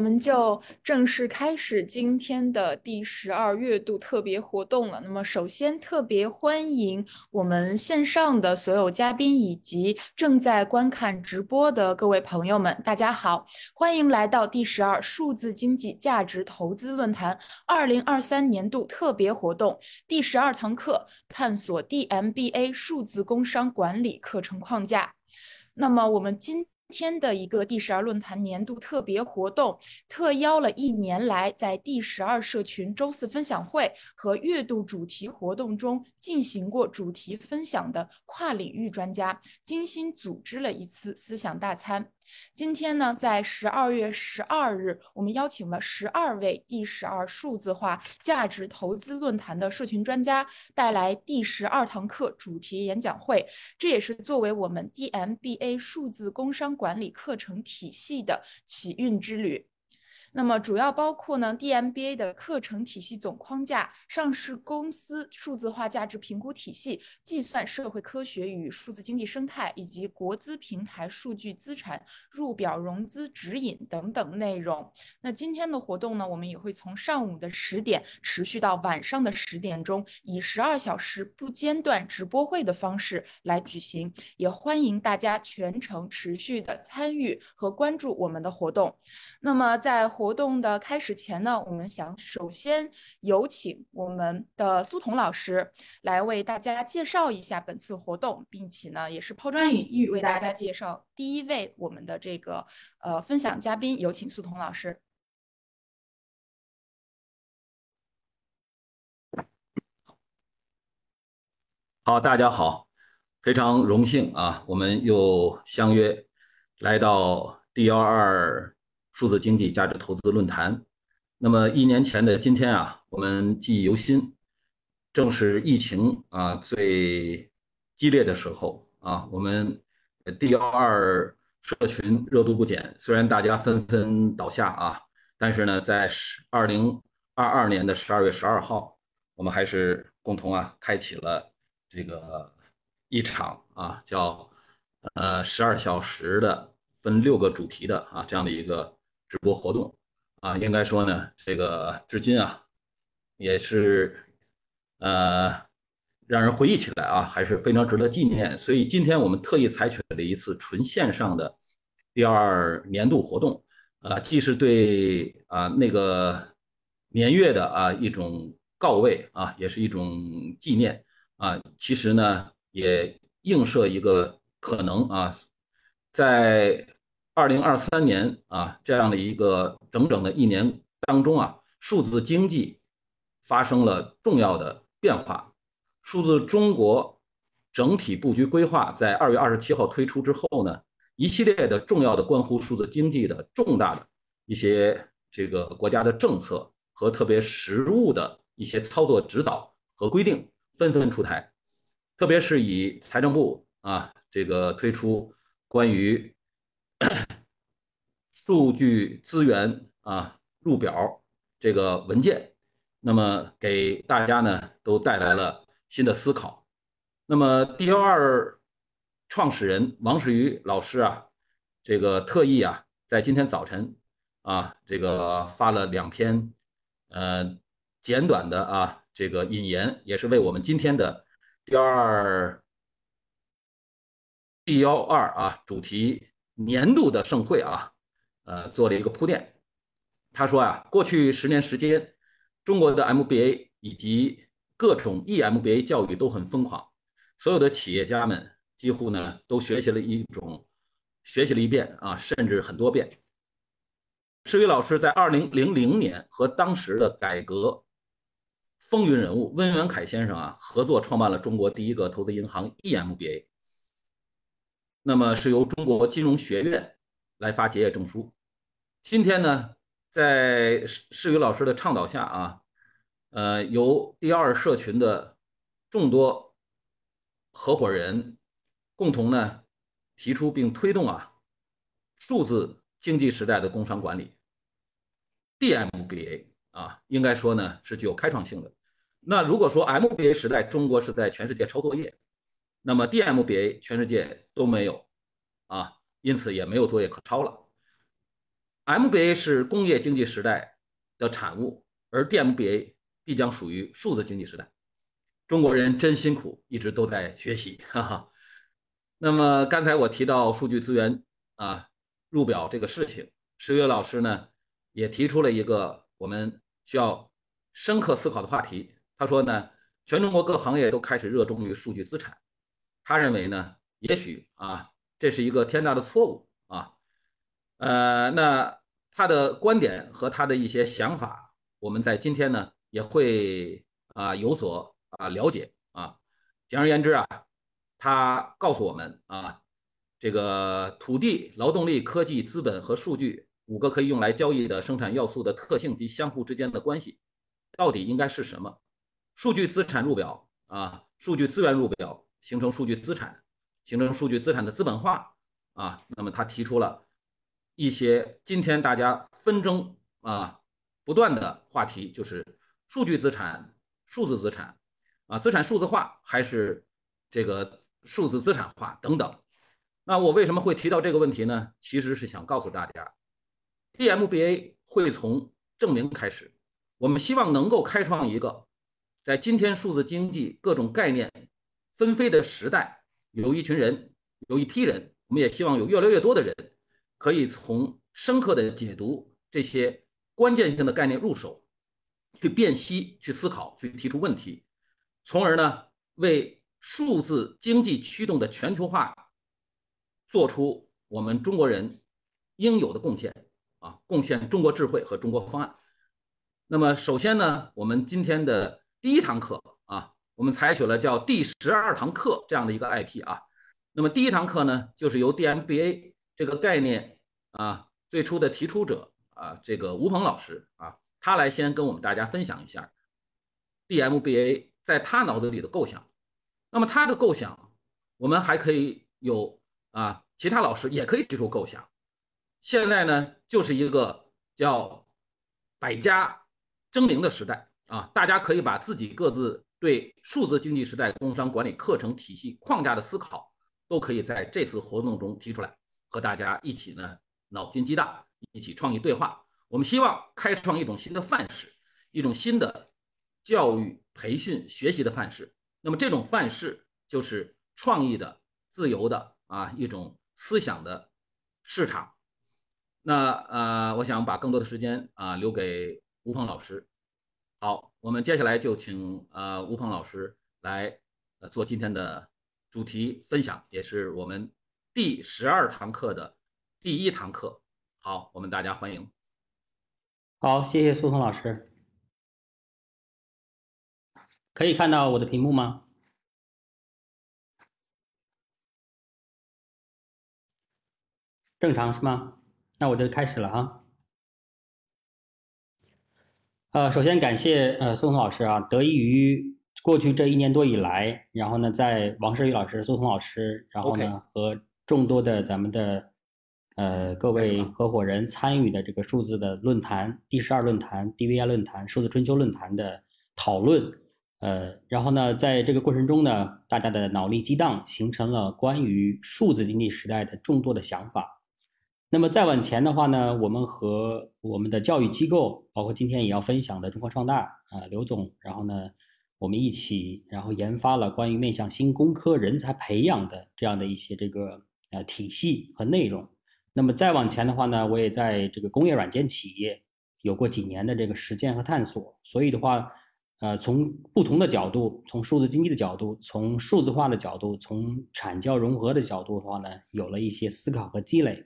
我们就正式开始今天的第十二月度特别活动了。那么，首先特别欢迎我们线上的所有嘉宾以及正在观看直播的各位朋友们，大家好，欢迎来到第十二数字经济价值投资论坛二零二三年度特别活动第十二堂课，探索 DMBA 数字工商管理课程框架。那么，我们今天的一个第十二论坛年度特别活动，特邀了一年来在第十二社群周四分享会和月度主题活动中进行过主题分享的跨领域专家，精心组织了一次思想大餐。今天呢，在十二月十二日，我们邀请了十二位第十二数字化价值投资论坛的社群专家，带来第十二堂课主题演讲会。这也是作为我们 DMBA 数字工商管理课程体系的启运之旅。那么主要包括呢，DMBA 的课程体系总框架、上市公司数字化价值评估体系、计算社会科学与数字经济生态，以及国资平台数据资产入表融资指引等等内容。那今天的活动呢，我们也会从上午的十点持续到晚上的十点钟，以十二小时不间断直播会的方式来举行。也欢迎大家全程持续的参与和关注我们的活动。那么在活活动的开始前呢，我们想首先有请我们的苏彤老师来为大家介绍一下本次活动，并且呢，也是抛砖引玉，为大家介绍第一位我们的这个呃分享嘉宾。有请苏彤老师。好，大家好，非常荣幸啊，我们又相约来到 D 幺二。数字经济价值投资论坛，那么一年前的今天啊，我们记忆犹新，正是疫情啊最激烈的时候啊，我们 D 幺二社群热度不减，虽然大家纷纷倒下啊，但是呢，在十二零二二年的十二月十二号，我们还是共同啊开启了这个一场啊叫呃十二小时的分六个主题的啊这样的一个。直播活动啊，应该说呢，这个至今啊，也是呃让人回忆起来啊，还是非常值得纪念。所以今天我们特意采取了一次纯线上的第二年度活动啊，既是对啊那个年月的啊一种告慰啊，也是一种纪念啊。其实呢，也映射一个可能啊，在。二零二三年啊，这样的一个整整的一年当中啊，数字经济发生了重要的变化。数字中国整体布局规划在二月二十七号推出之后呢，一系列的重要的关乎数字经济的重大的一些这个国家的政策和特别实务的一些操作指导和规定纷纷出台，特别是以财政部啊这个推出关于。数据资源啊，入表这个文件，那么给大家呢都带来了新的思考。那么 D 幺二创始人王世瑜老师啊，这个特意啊在今天早晨啊，这个发了两篇呃简短的啊这个引言，也是为我们今天的 D 幺二 D 幺二啊主题。年度的盛会啊，呃，做了一个铺垫。他说啊，过去十年时间，中国的 MBA 以及各种 EMBA 教育都很疯狂，所有的企业家们几乎呢都学习了一种，学习了一遍啊，甚至很多遍。施宇老师在二零零零年和当时的改革风云人物温元凯先生啊合作创办了中国第一个投资银行 EMBA。那么是由中国金融学院来发结业证书。今天呢，在世世宇老师的倡导下啊，呃，由第二社群的众多合伙人共同呢提出并推动啊，数字经济时代的工商管理 DMBA 啊，应该说呢是具有开创性的。那如果说 MBA 时代中国是在全世界抄作业。那么 DMBA 全世界都没有啊，因此也没有作业可抄了。MBA 是工业经济时代的产物，而 DMBA 必将属于数字经济时代。中国人真辛苦，一直都在学习，哈哈。那么刚才我提到数据资源啊入表这个事情，石月老师呢也提出了一个我们需要深刻思考的话题。他说呢，全中国各行业都开始热衷于数据资产。他认为呢，也许啊这是一个天大的错误啊。呃，那他的观点和他的一些想法，我们在今天呢也会啊有所啊了解啊。简而言之啊。他告诉我们啊，这个土地、劳动力、科技、资本和数据五个可以用来交易的生产要素的特性及相互之间的关系，到底应该是什么？数据资产入表啊，数据资源入表形成数据资产，形成数据资产的资本化啊。那么他提出了一些今天大家纷争啊不断的话题，就是数据资产、数字资产啊，资产数字化还是这个？数字资产化等等，那我为什么会提到这个问题呢？其实是想告诉大家，DMBA 会从证明开始，我们希望能够开创一个，在今天数字经济各种概念纷飞的时代，有一群人，有一批人，我们也希望有越来越多的人，可以从深刻的解读这些关键性的概念入手，去辨析、去思考、去提出问题，从而呢为。数字经济驱动的全球化，做出我们中国人应有的贡献啊！贡献中国智慧和中国方案。那么，首先呢，我们今天的第一堂课啊，我们采取了叫第十二堂课这样的一个 IP 啊。那么，第一堂课呢，就是由 DMBA 这个概念啊最初的提出者啊，这个吴鹏老师啊，他来先跟我们大家分享一下 DMBA 在他脑子里的构想。那么他的构想，我们还可以有啊，其他老师也可以提出构想。现在呢，就是一个叫百家争鸣的时代啊，大家可以把自己各自对数字经济时代工商管理课程体系框架的思考，都可以在这次活动中提出来，和大家一起呢脑筋激荡，一起创意对话。我们希望开创一种新的范式，一种新的教育培训学习的范式。那么这种范式就是创意的、自由的啊一种思想的市场。那呃，我想把更多的时间啊留给吴鹏老师。好，我们接下来就请呃吴鹏老师来呃做今天的主题分享，也是我们第十二堂课的第一堂课。好，我们大家欢迎。好，谢谢苏鹏老师。可以看到我的屏幕吗？正常是吗？那我就开始了哈。呃，首先感谢呃宋彤老师啊，得益于过去这一年多以来，然后呢，在王世宇老师、苏彤老师，然后呢和众多的咱们的呃各位合伙人参与的这个数字的论坛、第十二论坛、DVI 论坛、数字春秋论坛的讨论。呃，然后呢，在这个过程中呢，大家的脑力激荡，形成了关于数字经济时代的众多的想法。那么再往前的话呢，我们和我们的教育机构，包括今天也要分享的中国创大啊，刘总，然后呢，我们一起，然后研发了关于面向新工科人才培养的这样的一些这个呃体系和内容。那么再往前的话呢，我也在这个工业软件企业有过几年的这个实践和探索，所以的话。呃，从不同的角度，从数字经济的角度，从数字化的角度，从产教融合的角度的话呢，有了一些思考和积累。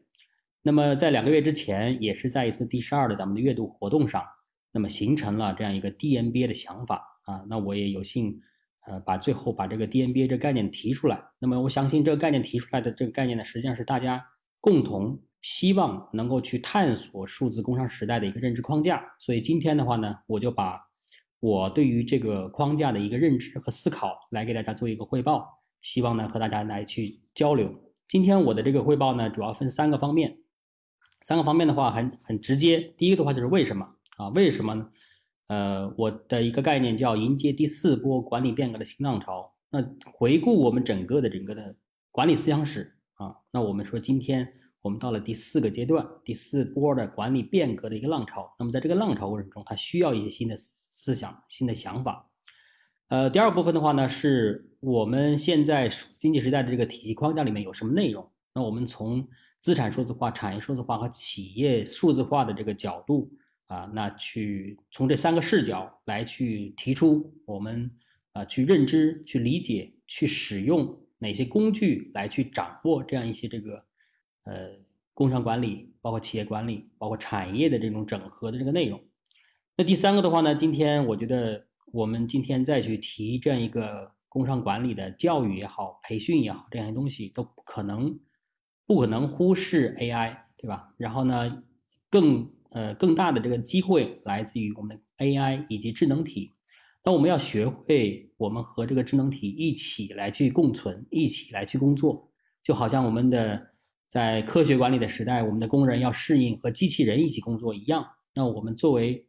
那么在两个月之前，也是在一次第十二的咱们的阅读活动上，那么形成了这样一个 DMBA 的想法啊。那我也有幸，呃，把最后把这个 DMBA 这个概念提出来。那么我相信这个概念提出来的这个概念呢，实际上是大家共同希望能够去探索数字工商时代的一个认知框架。所以今天的话呢，我就把。我对于这个框架的一个认知和思考，来给大家做一个汇报，希望呢和大家来去交流。今天我的这个汇报呢，主要分三个方面，三个方面的话很很直接。第一个的话就是为什么啊？为什么呢？呃，我的一个概念叫迎接第四波管理变革的新浪潮。那回顾我们整个的整个的管理思想史啊，那我们说今天我们到了第四个阶段，第四波的管理变革的一个浪潮。那么在这个浪潮过程中，它需要一些新的思想、新的想法。呃，第二部分的话呢，是我们现在经济时代的这个体系框架里面有什么内容？那我们从资产数字化、产业数字化和企业数字化的这个角度啊，那去从这三个视角来去提出我们啊去认知、去理解、去使用哪些工具来去掌握这样一些这个呃工商管理、包括企业管理、包括产业的这种整合的这个内容。那第三个的话呢，今天我觉得。我们今天再去提这样一个工商管理的教育也好、培训也好，这样一些东西都不可能不可能忽视 AI，对吧？然后呢，更呃更大的这个机会来自于我们的 AI 以及智能体。那我们要学会我们和这个智能体一起来去共存，一起来去工作，就好像我们的在科学管理的时代，我们的工人要适应和机器人一起工作一样。那我们作为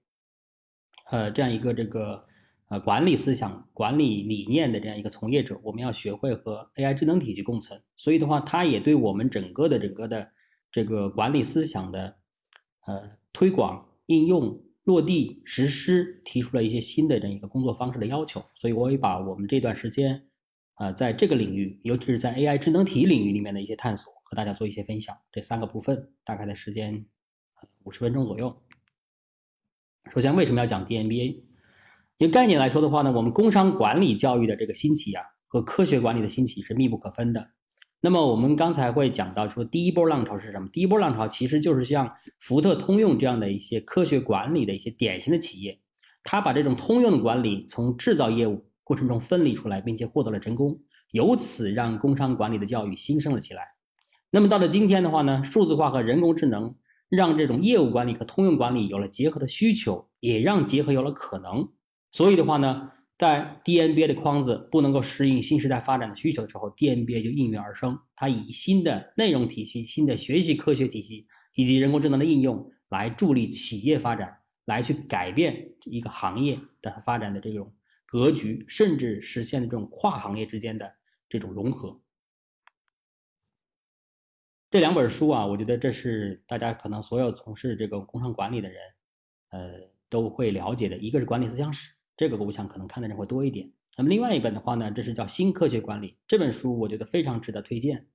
呃这样一个这个。呃，管理思想、管理理念的这样一个从业者，我们要学会和 AI 智能体去共存。所以的话，它也对我们整个的整个的这个管理思想的呃推广、应用、落地、实施提出了一些新的这样一个工作方式的要求。所以，我也把我们这段时间啊，在这个领域，尤其是在 AI 智能体领域里面的一些探索，和大家做一些分享。这三个部分大概的时间五十分钟左右。首先，为什么要讲 DMBA？一个概念来说的话呢，我们工商管理教育的这个兴起啊，和科学管理的兴起是密不可分的。那么我们刚才会讲到说，第一波浪潮是什么？第一波浪潮其实就是像福特、通用这样的一些科学管理的一些典型的企业，它把这种通用的管理从制造业务过程中分离出来，并且获得了成功，由此让工商管理的教育兴盛了起来。那么到了今天的话呢，数字化和人工智能让这种业务管理和通用管理有了结合的需求，也让结合有了可能。所以的话呢，在 DNBA 的框子不能够适应新时代发展的需求的时候，DNBA 就应运而生。它以新的内容体系、新的学习科学体系以及人工智能的应用来助力企业发展，来去改变一个行业的发展的这种格局，甚至实现这种跨行业之间的这种融合。这两本书啊，我觉得这是大家可能所有从事这个工商管理的人，呃，都会了解的。一个是管理思想史。这个我想可能看的人会多一点。那么另外一本的话呢，这是叫《新科学管理》这本书，我觉得非常值得推荐，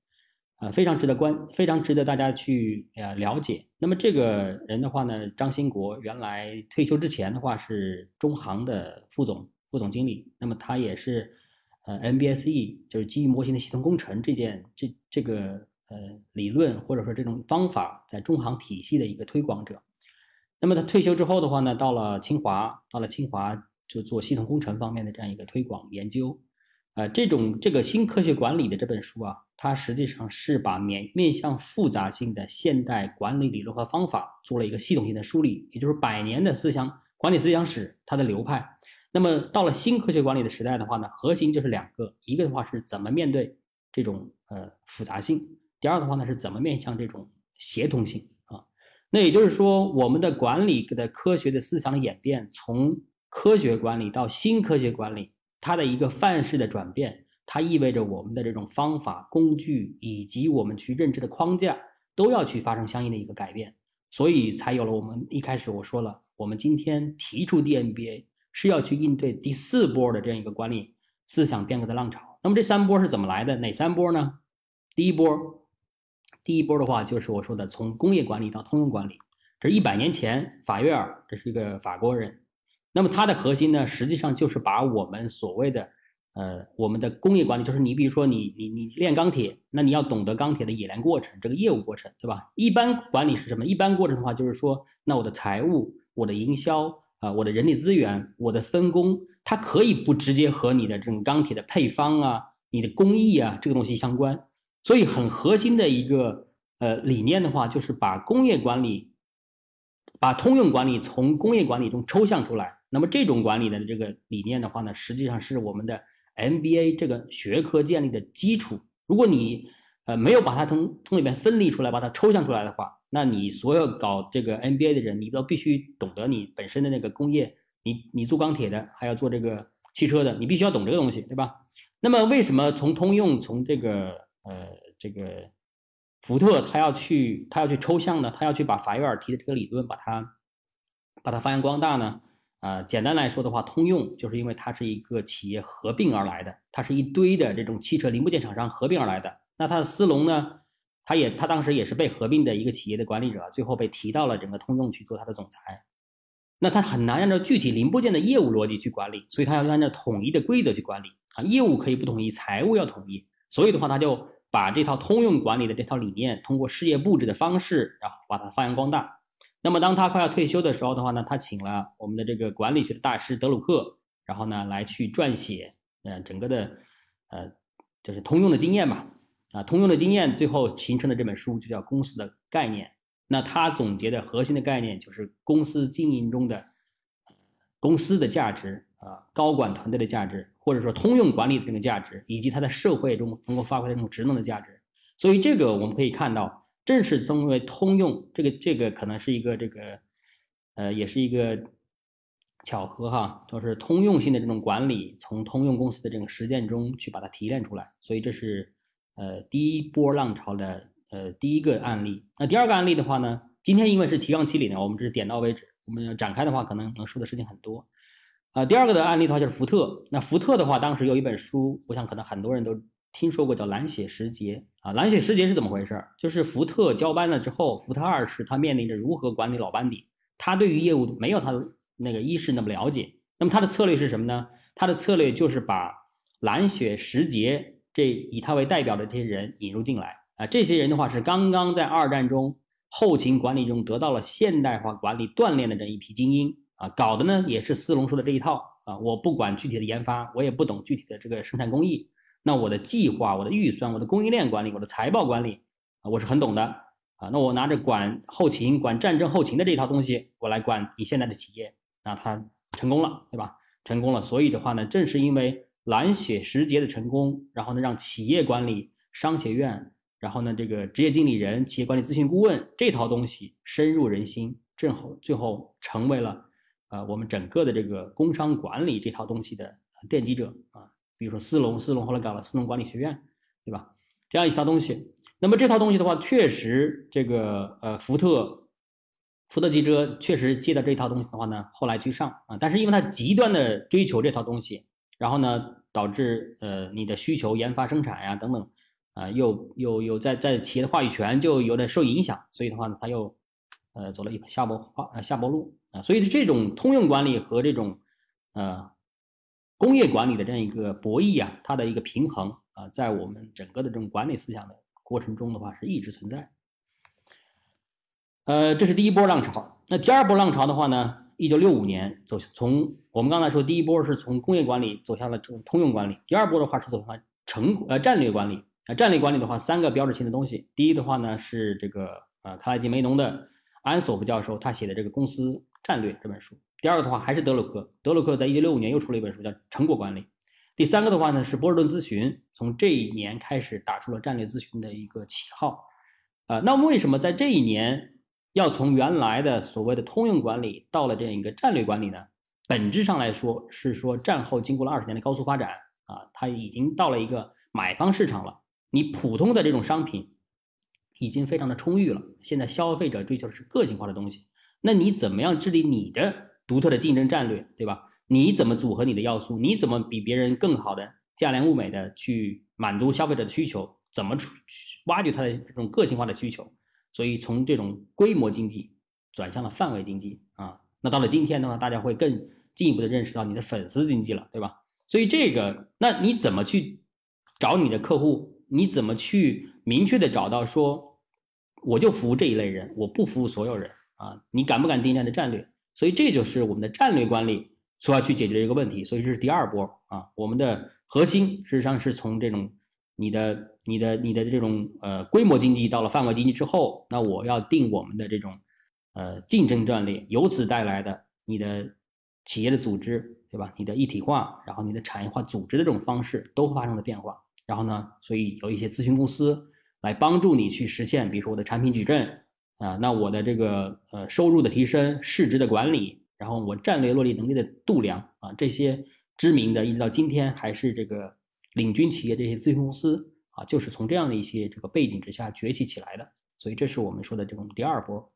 呃，非常值得关，非常值得大家去呃了解。那么这个人的话呢，张兴国原来退休之前的话是中航的副总、副总经理，那么他也是呃 MBSE，就是基于模型的系统工程这件这这个呃理论或者说这种方法在中航体系的一个推广者。那么他退休之后的话呢，到了清华，到了清华。就做系统工程方面的这样一个推广研究，呃，这种这个新科学管理的这本书啊，它实际上是把面面向复杂性的现代管理理论和方法做了一个系统性的梳理，也就是百年的思想管理思想史它的流派。那么到了新科学管理的时代的话呢，核心就是两个，一个的话是怎么面对这种呃复杂性，第二的话呢是怎么面向这种协同性啊。那也就是说，我们的管理的科学的思想演变从科学管理到新科学管理，它的一个范式的转变，它意味着我们的这种方法、工具以及我们去认知的框架都要去发生相应的一个改变，所以才有了我们一开始我说了，我们今天提出 DMBA 是要去应对第四波的这样一个管理思想变革的浪潮。那么这三波是怎么来的？哪三波呢？第一波，第一波的话就是我说的从工业管理到通用管理，这是一百年前法约尔，这是一个法国人。那么它的核心呢，实际上就是把我们所谓的，呃，我们的工业管理，就是你比如说你你你炼钢铁，那你要懂得钢铁的冶炼过程，这个业务过程，对吧？一般管理是什么？一般过程的话，就是说，那我的财务、我的营销啊、我的人力资源、我的分工，它可以不直接和你的这种钢铁的配方啊、你的工艺啊这个东西相关。所以很核心的一个呃理念的话，就是把工业管理、把通用管理从工业管理中抽象出来。那么这种管理的这个理念的话呢，实际上是我们的 MBA 这个学科建立的基础。如果你呃没有把它从从里面分离出来，把它抽象出来的话，那你所有搞这个 MBA 的人，你都必须懂得你本身的那个工业，你你做钢铁的，还要做这个汽车的，你必须要懂这个东西，对吧？那么为什么从通用从这个呃这个福特他要去他要去抽象呢，他要去把法约尔提的这个理论把它把它发扬光大呢？啊，简单来说的话，通用就是因为它是一个企业合并而来的，它是一堆的这种汽车零部件厂商合并而来的。那它的斯隆呢，他也他当时也是被合并的一个企业的管理者，最后被提到了整个通用去做他的总裁。那他很难按照具体零部件的业务逻辑去管理，所以他要按照统一的规则去管理啊。业务可以不统一，财务要统一，所以的话，他就把这套通用管理的这套理念，通过事业布置的方式，然后把它发扬光大。那么当他快要退休的时候的话呢，他请了我们的这个管理学的大师德鲁克，然后呢来去撰写，呃，整个的，呃，就是通用的经验嘛，啊，通用的经验最后形成的这本书就叫《公司的概念》。那他总结的核心的概念就是公司经营中的公司的价值啊，高管团队的价值，或者说通用管理的这个价值，以及它在社会中能够发挥的这种职能的价值。所以这个我们可以看到。正是因为通用这个这个可能是一个这个，呃，也是一个巧合哈，就是通用性的这种管理，从通用公司的这个实践中去把它提炼出来，所以这是呃第一波浪潮的呃第一个案例。那第二个案例的话呢，今天因为是提纲期里呢，我们只是点到为止，我们要展开的话，可能能说的事情很多。啊，第二个的案例的话就是福特，那福特的话，当时有一本书，我想可能很多人都。听说过叫蓝血时节啊，蓝血时节是怎么回事？就是福特交班了之后，福特二世他面临着如何管理老班底，他对于业务没有他的那个一世那么了解。那么他的策略是什么呢？他的策略就是把蓝血时节这以他为代表的这些人引入进来啊。这些人的话是刚刚在二战中后勤管理中得到了现代化管理锻炼的这一批精英啊，搞的呢也是斯隆说的这一套啊。我不管具体的研发，我也不懂具体的这个生产工艺。那我的计划、我的预算、我的供应链管理、我的财报管理啊，我是很懂的啊。那我拿着管后勤、管战争后勤的这套东西，我来管你现在的企业，那他成功了，对吧？成功了。所以的话呢，正是因为蓝血时节的成功，然后呢，让企业管理、商学院，然后呢，这个职业经理人、企业管理咨询顾问这套东西深入人心，正好最后成为了呃我们整个的这个工商管理这套东西的奠基者啊。比如说斯隆，斯隆后来搞了斯隆管理学院，对吧？这样一套东西，那么这套东西的话，确实这个呃福特，福特汽车确实接到这套东西的话呢，后来居上啊，但是因为它极端的追求这套东西，然后呢导致呃你的需求、研发、生产呀等等啊，又又又在在企业的话语权就有点受影响，所以的话呢，他又呃走了一下坡下坡路啊，所以这种通用管理和这种呃。工业管理的这样一个博弈啊，它的一个平衡啊，在我们整个的这种管理思想的过程中的话，是一直存在。呃，这是第一波浪潮。那第二波浪潮的话呢，一九六五年走从我们刚才说第一波是从工业管理走向了这种通用管理，第二波的话是走向成呃战略管理。啊，战略管理的话，三个标志性的东西。第一的话呢是这个呃卡耐基梅农的安索夫教授他写的这个公司战略这本书。第二个的话还是德鲁克，德鲁克在一九六五年又出了一本书叫《成果管理》。第三个的话呢是波士顿咨询，从这一年开始打出了战略咨询的一个旗号。呃，那么为什么在这一年要从原来的所谓的通用管理到了这样一个战略管理呢？本质上来说是说战后经过了二十年的高速发展啊，它已经到了一个买方市场了。你普通的这种商品已经非常的充裕了，现在消费者追求的是个性化的东西。那你怎么样治理你的？独特的竞争战略，对吧？你怎么组合你的要素？你怎么比别人更好的价廉物美的去满足消费者的需求？怎么去挖掘他的这种个性化的需求？所以从这种规模经济转向了范围经济啊。那到了今天的话，大家会更进一步的认识到你的粉丝经济了，对吧？所以这个，那你怎么去找你的客户？你怎么去明确的找到说，我就服务这一类人，我不服务所有人啊？你敢不敢定这样的战略？所以这就是我们的战略管理所要去解决的一个问题。所以这是第二波啊，我们的核心事实上是从这种你的、你的、你的这种呃规模经济到了范围经济之后，那我要定我们的这种呃竞争战略，由此带来的你的企业的组织，对吧？你的一体化，然后你的产业化组织的这种方式都发生了变化。然后呢，所以有一些咨询公司来帮助你去实现，比如说我的产品矩阵。啊，那我的这个呃收入的提升、市值的管理，然后我战略落地能力的度量啊，这些知名的，一直到今天还是这个领军企业这些咨询公司啊，就是从这样的一些这个背景之下崛起起来的。所以这是我们说的这种第二波。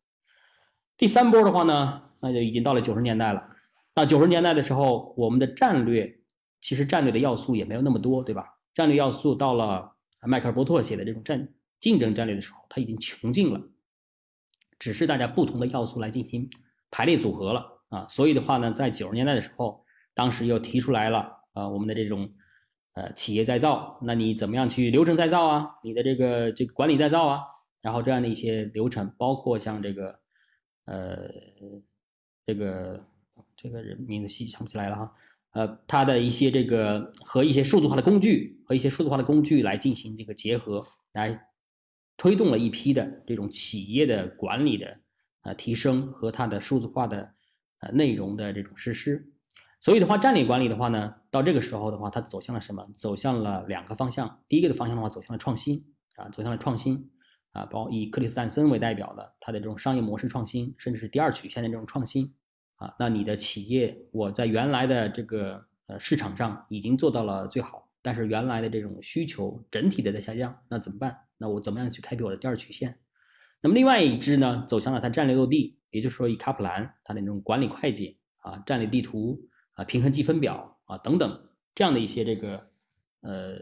第三波的话呢，那就已经到了九十年代了。那九十年代的时候，我们的战略其实战略的要素也没有那么多，对吧？战略要素到了迈克尔波特写的这种战竞争战略的时候，它已经穷尽了，只是大家不同的要素来进行排列组合了啊。所以的话呢，在九十年代的时候，当时又提出来了啊，我们的这种呃企业再造，那你怎么样去流程再造啊？你的这个这个管理再造啊？然后这样的一些流程，包括像这个呃这个这个人名字细想不起来了哈。呃，它的一些这个和一些数字化的工具和一些数字化的工具来进行这个结合，来推动了一批的这种企业的管理的呃提升和它的数字化的呃内容的这种实施。所以的话，战略管理的话呢，到这个时候的话，它走向了什么？走向了两个方向。第一个的方向的话，走向了创新啊，走向了创新啊，包括以克里斯坦森为代表的它的这种商业模式创新，甚至是第二曲线的这种创新。啊，那你的企业，我在原来的这个呃市场上已经做到了最好，但是原来的这种需求整体的在下降，那怎么办？那我怎么样去开辟我的第二曲线？那么另外一支呢，走向了它战略落地，也就是说以卡普兰它的那种管理会计啊、战略地图啊、平衡计分表啊等等这样的一些这个呃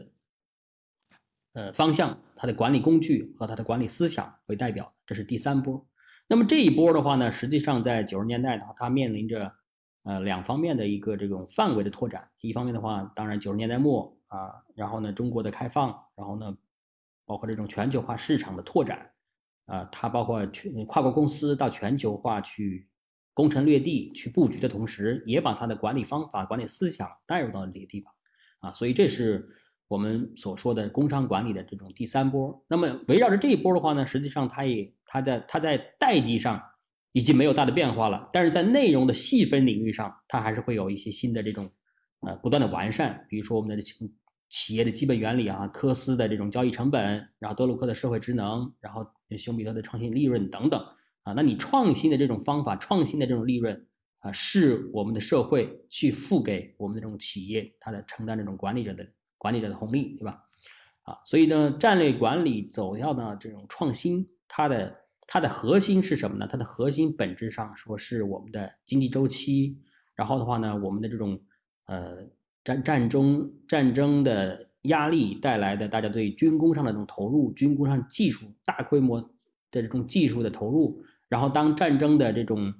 呃方向，它的管理工具和它的管理思想为代表，这是第三波。那么这一波的话呢，实际上在九十年代的话，它面临着呃两方面的一个这种范围的拓展。一方面的话，当然九十年代末啊，然后呢中国的开放，然后呢包括这种全球化市场的拓展啊，它包括全跨国公司到全球化去攻城略地去布局的同时，也把它的管理方法、管理思想带入到了这个地方啊，所以这是。我们所说的工商管理的这种第三波，那么围绕着这一波的话呢，实际上它也它在它在代际上已经没有大的变化了，但是在内容的细分领域上，它还是会有一些新的这种呃不断的完善。比如说我们的企业的基本原理啊，科斯的这种交易成本，然后德鲁克的社会职能，然后熊彼特的创新利润等等啊，那你创新的这种方法，创新的这种利润啊，是我们的社会去付给我们的这种企业，它的承担这种管理者的。管理者的红利，对吧？啊，所以呢，战略管理走向呢这种创新，它的它的核心是什么呢？它的核心本质上说是我们的经济周期，然后的话呢，我们的这种呃战战争战争的压力带来的大家对军工上的这种投入，军工上技术大规模的这种技术的投入，然后当战争的这种。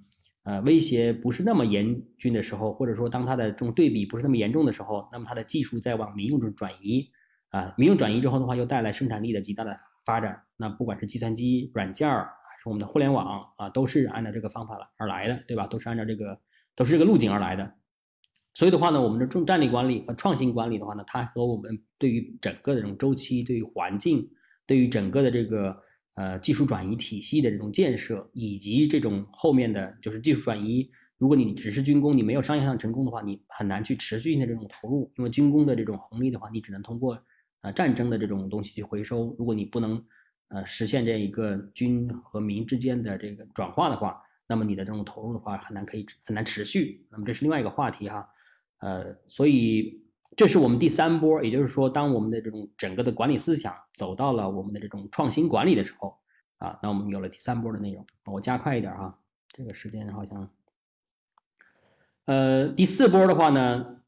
呃，威胁不是那么严峻的时候，或者说当它的这种对比不是那么严重的时候，那么它的技术在往民用中转移，啊，民用转移之后的话，又带来生产力的极大的发展。那不管是计算机软件儿，还是我们的互联网啊，都是按照这个方法而来的，对吧？都是按照这个，都是这个路径而来的。所以的话呢，我们的重战略管理和创新管理的话呢，它和我们对于整个的这种周期、对于环境、对于整个的这个。呃，技术转移体系的这种建设，以及这种后面的就是技术转移。如果你只是军工，你没有商业上成功的话，你很难去持续性的这种投入。因为军工的这种红利的话，你只能通过呃战争的这种东西去回收。如果你不能呃实现这一个军和民之间的这个转化的话，那么你的这种投入的话很难可以很难持续。那么这是另外一个话题哈。呃，所以。这是我们第三波，也就是说，当我们的这种整个的管理思想走到了我们的这种创新管理的时候，啊，那我们有了第三波的内容。我加快一点哈，这个时间好像，呃，第四波的话呢，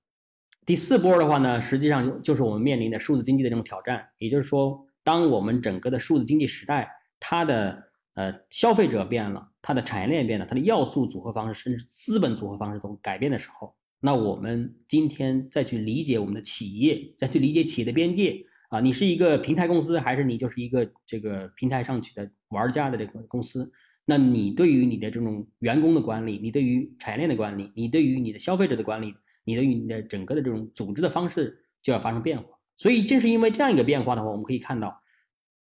第四波的话呢，实际上就是我们面临的数字经济的这种挑战。也就是说，当我们整个的数字经济时代，它的呃消费者变了，它的产业链变了，它的要素组合方式甚至资本组合方式都改变的时候。那我们今天再去理解我们的企业，再去理解企业的边界啊，你是一个平台公司，还是你就是一个这个平台上去的玩家的这个公司？那你对于你的这种员工的管理，你对于产业链的管理，你对于你的消费者的管理，你对于你的整个的这种组织的方式就要发生变化。所以正是因为这样一个变化的话，我们可以看到，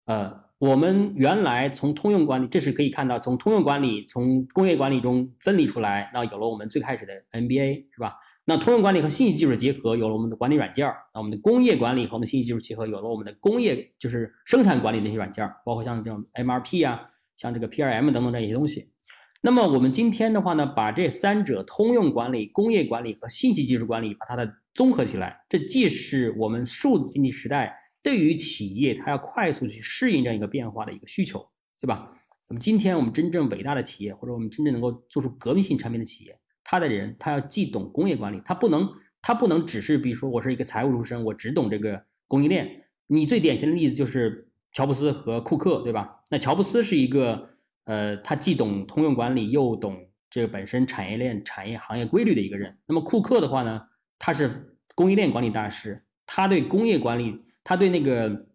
呃，我们原来从通用管理，这是可以看到从通用管理、从工业管理中分离出来，那有了我们最开始的 NBA，是吧？那通用管理和信息技术结合，有了我们的管理软件儿；那我们的工业管理和我们信息技术结合，有了我们的工业就是生产管理的一些软件儿，包括像这种 MRP 啊，像这个 PRM 等等这些东西。那么我们今天的话呢，把这三者通用管理、工业管理和信息技术管理，把它的综合起来，这既是我们数字经济时代对于企业，它要快速去适应这样一个变化的一个需求，对吧？那么今天我们真正伟大的企业，或者我们真正能够做出革命性产品的企业，他的人他要既懂工业管理，他不能他不能只是比如说我是一个财务出身，我只懂这个供应链。你最典型的例子就是乔布斯和库克，对吧？那乔布斯是一个呃，他既懂通用管理，又懂这个本身产业链、产业行业规律的一个人。那么库克的话呢，他是供应链管理大师，他对工业管理，他对那个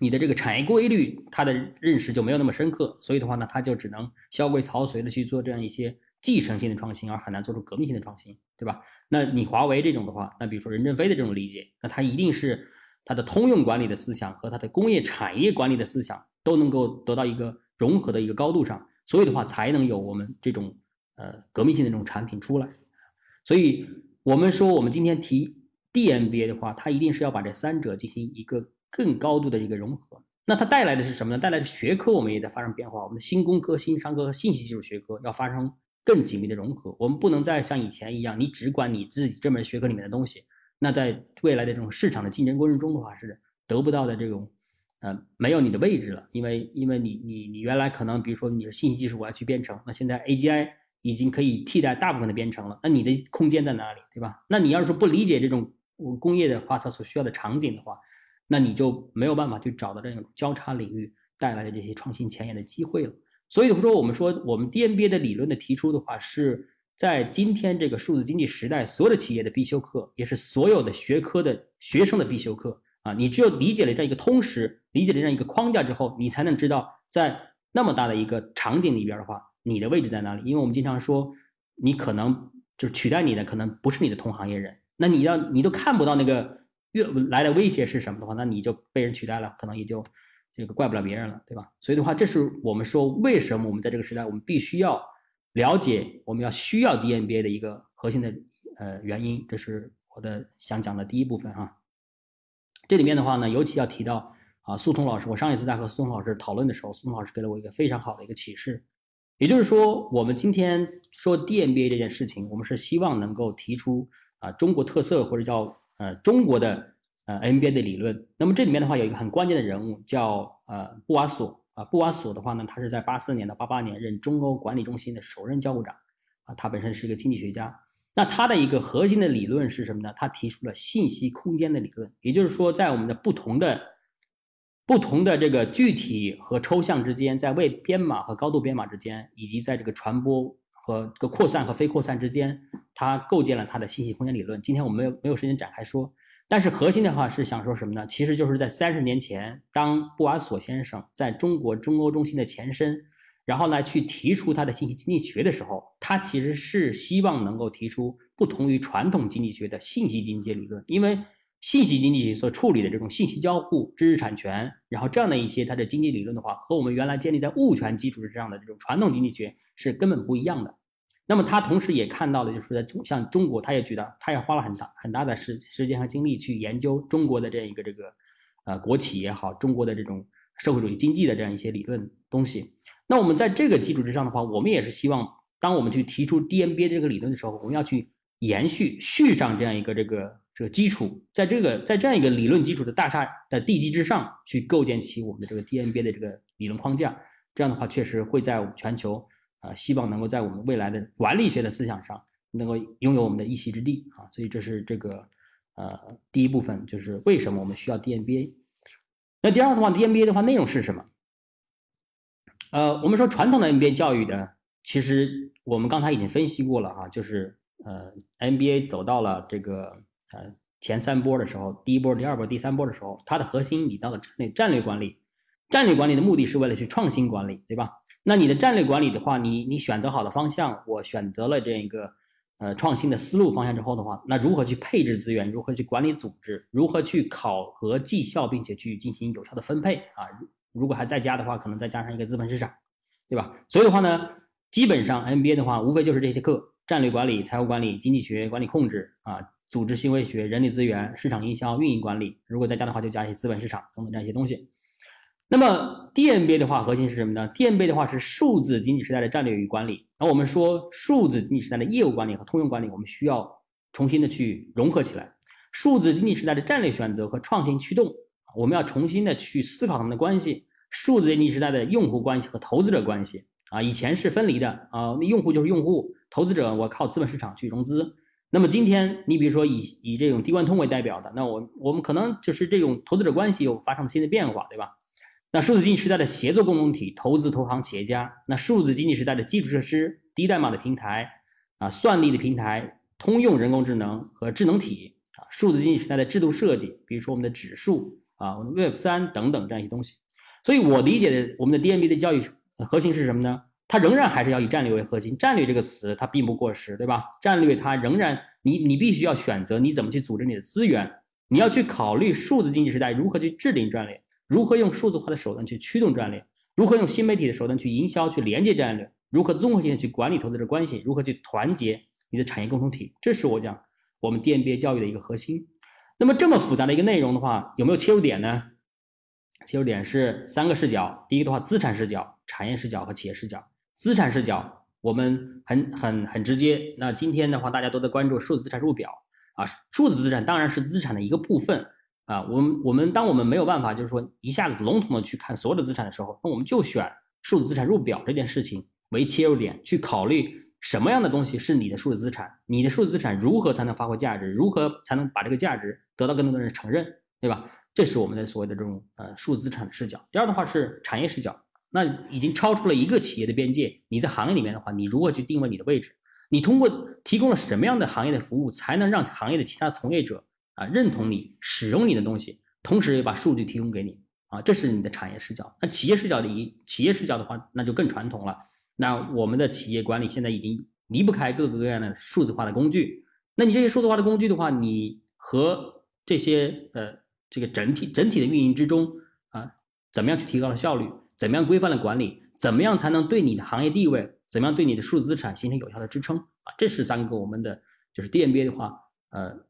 你的这个产业规律，他的认识就没有那么深刻，所以的话呢，他就只能萧规曹随的去做这样一些继承性的创新，而很难做出革命性的创新，对吧？那你华为这种的话，那比如说任正非的这种理解，那他一定是。它的通用管理的思想和它的工业产业管理的思想都能够得到一个融合的一个高度上，所以的话才能有我们这种呃革命性的这种产品出来。所以我们说我们今天提 DMBA 的话，它一定是要把这三者进行一个更高度的一个融合。那它带来的是什么呢？带来的学科我们也在发生变化，我们的新工科、新商科和信息技术学科要发生更紧密的融合。我们不能再像以前一样，你只管你自己这门学科里面的东西。那在未来的这种市场的竞争过程中的话，是得不到的这种，呃，没有你的位置了，因为因为你你你原来可能比如说你的信息技术我要去编程，那现在 AGI 已经可以替代大部分的编程了，那你的空间在哪里，对吧？那你要是不理解这种工业的话，它所需要的场景的话，那你就没有办法去找到这种交叉领域带来的这些创新前沿的机会了。所以说，我们说我们 DMB 的理论的提出的话是。在今天这个数字经济时代，所有的企业的必修课，也是所有的学科的学生的必修课啊！你只有理解了这样一个通识，理解了这样一个框架之后，你才能知道在那么大的一个场景里边的话，你的位置在哪里。因为我们经常说，你可能就是取代你的，可能不是你的同行业人。那你要你都看不到那个越来的威胁是什么的话，那你就被人取代了，可能也就这个怪不了别人了，对吧？所以的话，这是我们说为什么我们在这个时代，我们必须要。了解我们要需要 DMBA 的一个核心的呃原因，这是我的想讲的第一部分哈。这里面的话呢，尤其要提到啊，苏童老师，我上一次在和苏童老师讨论的时候，苏童老师给了我一个非常好的一个启示，也就是说，我们今天说 DMBA 这件事情，我们是希望能够提出啊中国特色或者叫呃中国的呃，NBA 的理论。那么这里面的话有一个很关键的人物叫呃布瓦索。啊，布瓦索的话呢，他是在八四年到八八年任中欧管理中心的首任教务长，啊，他本身是一个经济学家。那他的一个核心的理论是什么呢？他提出了信息空间的理论，也就是说，在我们的不同的不同的这个具体和抽象之间，在未编码和高度编码之间，以及在这个传播和这个扩散和非扩散之间，他构建了他的信息空间理论。今天我们没有没有时间展开说。但是核心的话是想说什么呢？其实就是在三十年前，当布瓦索先生在中国中欧中心的前身，然后呢去提出他的信息经济学的时候，他其实是希望能够提出不同于传统经济学的信息经济理论。因为信息经济学所处理的这种信息交互、知识产权，然后这样的一些它的经济理论的话，和我们原来建立在物权基础之上的这种传统经济学是根本不一样的。那么他同时也看到了，就是在中像中国，他也觉得他也花了很大很大的时时间和精力去研究中国的这样一个这个，呃，国企也好，中国的这种社会主义经济的这样一些理论东西。那我们在这个基础之上的话，我们也是希望，当我们去提出 DMBA 这个理论的时候，我们要去延续续上这样一个这个这个基础，在这个在这样一个理论基础的大厦的地基之上去构建起我们的这个 DMBA 的这个理论框架。这样的话，确实会在我们全球。啊，希望能够在我们未来的管理学的思想上能够拥有我们的一席之地啊，所以这是这个呃第一部分，就是为什么我们需要 DMBA。那第二的话，DMBA 的话内容是什么？呃，我们说传统的 MBA 教育的，其实我们刚才已经分析过了哈，就是呃 MBA 走到了这个呃前三波的时候，第一波、第二波、第三波的时候，它的核心你到了战略战略管理。战略管理的目的是为了去创新管理，对吧？那你的战略管理的话，你你选择好的方向，我选择了这样一个呃创新的思路方向之后的话，那如何去配置资源？如何去管理组织？如何去考核绩效，并且去进行有效的分配啊？如果还在家的话，可能再加上一个资本市场，对吧？所以的话呢，基本上 MBA 的话，无非就是这些课：战略管理、财务管理、经济学、管理控制啊、组织行为学、人力资源、市场营销、运营管理。如果在家的话，就加一些资本市场等等这样一些东西。那么 DMB 的话，核心是什么呢 DMB 的话是数字经济时代的战略与管理。那我们说数字经济时代的业务管理和通用管理，我们需要重新的去融合起来。数字经济时代的战略选择和创新驱动，我们要重新的去思考他们的关系，数字经济时代的用户关系和投资者关系啊，以前是分离的啊，那用户就是用户，投资者我靠资本市场去融资。那么今天你比如说以以这种低贯通为代表的，那我我们可能就是这种投资者关系又发生了新的变化，对吧？那数字经济时代的协作共同体，投资投行企业家，那数字经济时代的基础设施、低代码的平台啊，算力的平台，通用人工智能和智能体啊，数字经济时代的制度设计，比如说我们的指数啊，我们 Web 三等等这样一些东西。所以我理解的我们的 DMB 的教育核心是什么呢？它仍然还是要以战略为核心。战略这个词它并不过时，对吧？战略它仍然，你你必须要选择你怎么去组织你的资源，你要去考虑数字经济时代如何去制定战略。如何用数字化的手段去驱动战略？如何用新媒体的手段去营销、去连接战略？如何综合性的去管理投资者关系？如何去团结你的产业共同体？这是我讲我们 DMBA 教育的一个核心。那么这么复杂的一个内容的话，有没有切入点呢？切入点是三个视角。第一个的话，资产视角、产业视角和企业视角。资产视角我们很很很直接。那今天的话，大家都在关注数字资产入表啊，数字资产当然是资产的一个部分。啊，我们我们当我们没有办法，就是说一下子笼统的去看所有的资产的时候，那我们就选数字资产入表这件事情为切入点，去考虑什么样的东西是你的数字资产，你的数字资产如何才能发挥价值，如何才能把这个价值得到更多的人承认，对吧？这是我们的所谓的这种呃数字资产的视角。第二的话是产业视角，那已经超出了一个企业的边界，你在行业里面的话，你如何去定位你的位置？你通过提供了什么样的行业的服务，才能让行业的其他从业者？啊，认同你使用你的东西，同时也把数据提供给你啊，这是你的产业视角。那企业视角里，企业视角的话，那就更传统了。那我们的企业管理现在已经离不开各个各样的数字化的工具。那你这些数字化的工具的话，你和这些呃这个整体整体的运营之中啊，怎么样去提高了效率？怎么样规范了管理？怎么样才能对你的行业地位？怎么样对你的数字资产形成有效的支撑？啊，这是三个我们的就是 DMBA 的话，呃。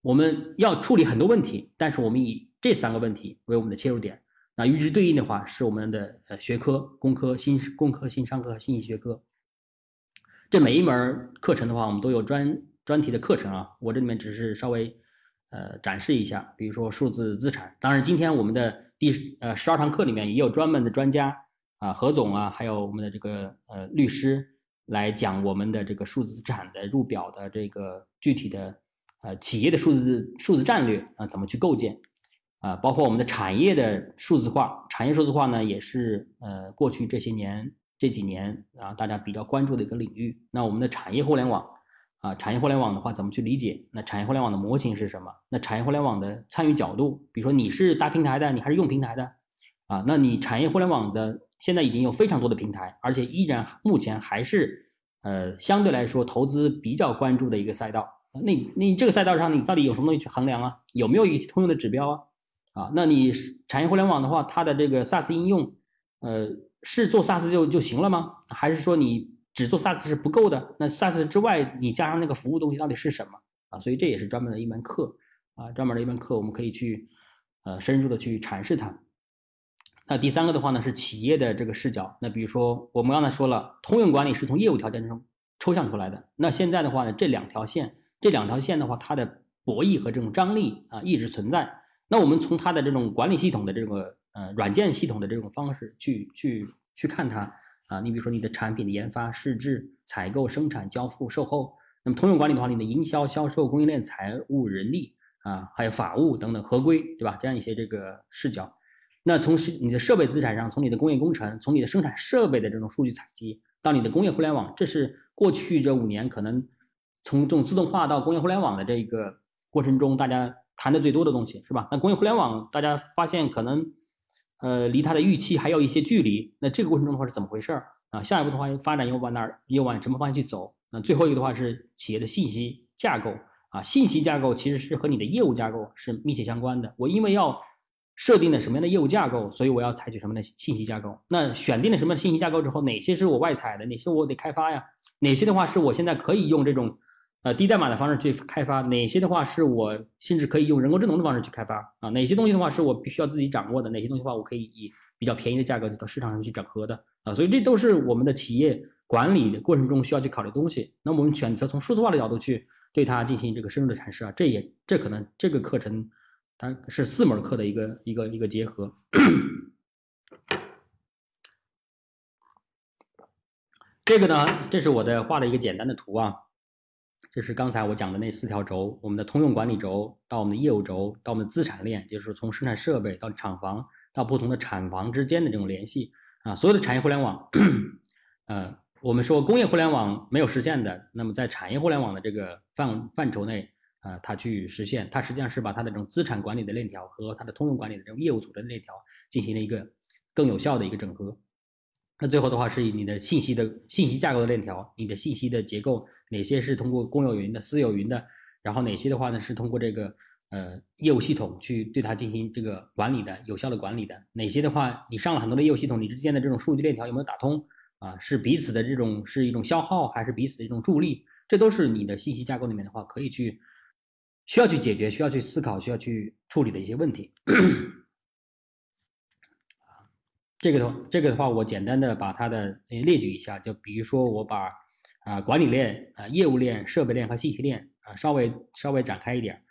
我们要处理很多问题，但是我们以这三个问题为我们的切入点。那与之对应的话是我们的呃学科、工科、新工科、新商科和信息学科。这每一门课程的话，我们都有专专题的课程啊。我这里面只是稍微呃展示一下，比如说数字资产。当然，今天我们的第呃十二堂课里面也有专门的专家啊，何总啊，还有我们的这个呃律师来讲我们的这个数字资产的入表的这个具体的。呃，企业的数字数字战略啊，怎么去构建？啊，包括我们的产业的数字化，产业数字化呢，也是呃过去这些年这几年啊，大家比较关注的一个领域。那我们的产业互联网啊，产业互联网的话，怎么去理解？那产业互联网的模型是什么？那产业互联网的参与角度，比如说你是搭平台的，你还是用平台的？啊，那你产业互联网的现在已经有非常多的平台，而且依然目前还是呃相对来说投资比较关注的一个赛道。那你这个赛道上，你到底有什么东西去衡量啊？有没有一些通用的指标啊？啊，那你产业互联网的话，它的这个 SaaS 应用，呃，是做 SaaS 就就行了吗？还是说你只做 SaaS 是不够的？那 SaaS 之外，你加上那个服务东西到底是什么啊？所以这也是专门的一门课啊，专门的一门课，我们可以去呃深入的去阐释它。那第三个的话呢，是企业的这个视角。那比如说我们刚才说了，通用管理是从业务条件中抽象出来的。那现在的话呢，这两条线。这两条线的话，它的博弈和这种张力啊一直存在。那我们从它的这种管理系统的这个呃软件系统的这种方式去去去看它啊，你比如说你的产品的研发、试制、采购、生产、交付、售后。那么通用管理的话，你的营销、销售、供应链、财务、人力啊，还有法务等等合规，对吧？这样一些这个视角。那从是你的设备资产上，从你的工业工程，从你的生产设备的这种数据采集，到你的工业互联网，这是过去这五年可能。从这种自动化到工业互联网的这个过程中，大家谈的最多的东西是吧？那工业互联网大家发现可能，呃，离它的预期还有一些距离。那这个过程中的话是怎么回事儿啊？下一步的话发展又往哪儿？又往什么方向去走？那最后一个的话是企业的信息架构啊，信息架构其实是和你的业务架构是密切相关的。我因为要设定了什么样的业务架构，所以我要采取什么的信息架构？那选定了什么信息架构之后，哪些是我外采的？哪些我得开发呀？哪些的话是我现在可以用这种？呃，低代码的方式去开发哪些的话，是我甚至可以用人工智能的方式去开发啊？哪些东西的话，是我必须要自己掌握的？哪些东西的话，我可以以比较便宜的价格到市场上去整合的啊？所以这都是我们的企业管理的过程中需要去考虑的东西。那我们选择从数字化的角度去对它进行这个深入的阐释啊，这也这可能这个课程它是四门课的一个一个一个结合。这个呢，这是我的画的一个简单的图啊，这是刚才我讲的那四条轴，我们的通用管理轴到我们的业务轴到我们的资产链，就是从生产设备到厂房到不同的厂房之间的这种联系啊，所有的产业互联网，呃，我们说工业互联网没有实现的，那么在产业互联网的这个范范畴内啊，它去实现，它实际上是把它的这种资产管理的链条和它的通用管理的这种业务组织的链条进行了一个更有效的一个整合。那最后的话是以你的信息的信息架构的链条，你的信息的结构哪些是通过公有云的、私有云的，然后哪些的话呢是通过这个呃业务系统去对它进行这个管理的、有效的管理的，哪些的话你上了很多的业务系统，你之间的这种数据链条有没有打通啊？是彼此的这种是一种消耗还是彼此的一种助力？这都是你的信息架构里面的话可以去需要去解决、需要去思考、需要去处理的一些问题。这个的这个的话，我简单的把它的列举一下，就比如说我把啊管理链啊业务链、设备链和信息链啊稍微稍微展开一点，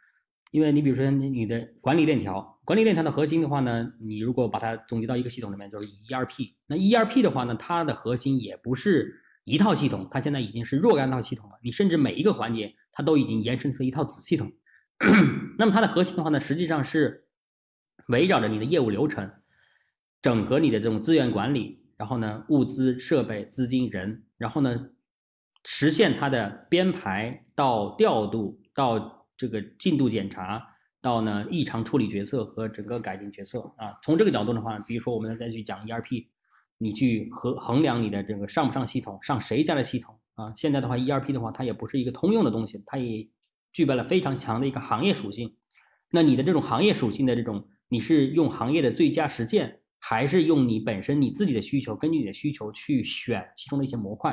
因为你比如说你的管理链条，管理链条的核心的话呢，你如果把它总结到一个系统里面，就是 ERP。那 ERP 的话呢，它的核心也不是一套系统，它现在已经是若干套系统了。你甚至每一个环节，它都已经延伸出一套子系统。那么它的核心的话呢，实际上是围绕着你的业务流程。整合你的这种资源管理，然后呢，物资、设备、资金、人，然后呢，实现它的编排到调度到这个进度检查到呢异常处理决策和整个改进决策啊。从这个角度的话，比如说我们再去讲 ERP，你去衡衡量你的这个上不上系统，上谁家的系统啊？现在的话，ERP 的话，它也不是一个通用的东西，它也具备了非常强的一个行业属性。那你的这种行业属性的这种，你是用行业的最佳实践。还是用你本身你自己的需求，根据你的需求去选其中的一些模块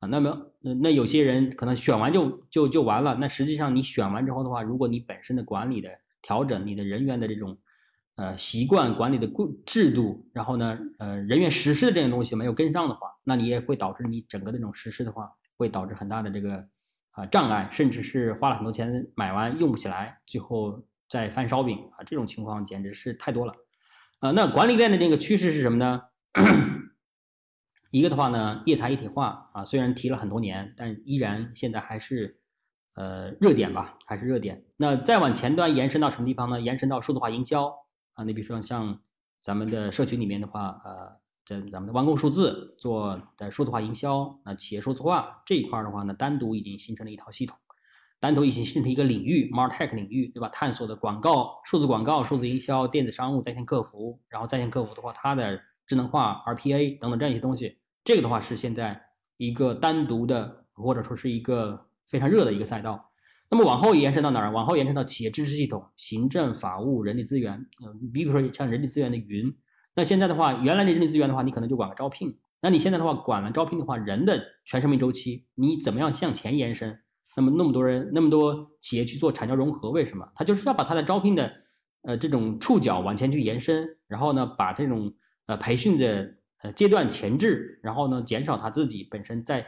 啊。那么，那有些人可能选完就就就完了。那实际上你选完之后的话，如果你本身的管理的调整，你的人员的这种呃习惯管理的规制度，然后呢呃人员实施的这些东西没有跟上的话，那你也会导致你整个的这种实施的话，会导致很大的这个啊障碍，甚至是花了很多钱买完用不起来，最后再翻烧饼啊，这种情况简直是太多了。啊，那管理链的这个趋势是什么呢？一个的话呢，业财一体化啊，虽然提了很多年，但依然现在还是呃热点吧，还是热点。那再往前端延伸到什么地方呢？延伸到数字化营销啊，你比如说像咱们的社群里面的话，呃，在咱们的弯工数字做的数字化营销，那企业数字化这一块的话呢，单独已经形成了一套系统。单独已经形成一个领域，Martech 领域，对吧？探索的广告、数字广告、数字营销、电子商务、在线客服，然后在线客服的话，它的智能化、RPA 等等这样一些东西，这个的话是现在一个单独的，或者说是一个非常热的一个赛道。那么往后延伸到哪儿？往后延伸到企业知识系统、行政法务、人力资源。嗯，你比如说像人力资源的云，那现在的话，原来的人力资源的话，你可能就管个招聘，那你现在的话，管了招聘的话，人的全生命周期，你怎么样向前延伸？那么那么多人，那么多企业去做产教融合，为什么？他就是要把他的招聘的，呃，这种触角往前去延伸，然后呢，把这种呃培训的呃阶段前置，然后呢，减少他自己本身在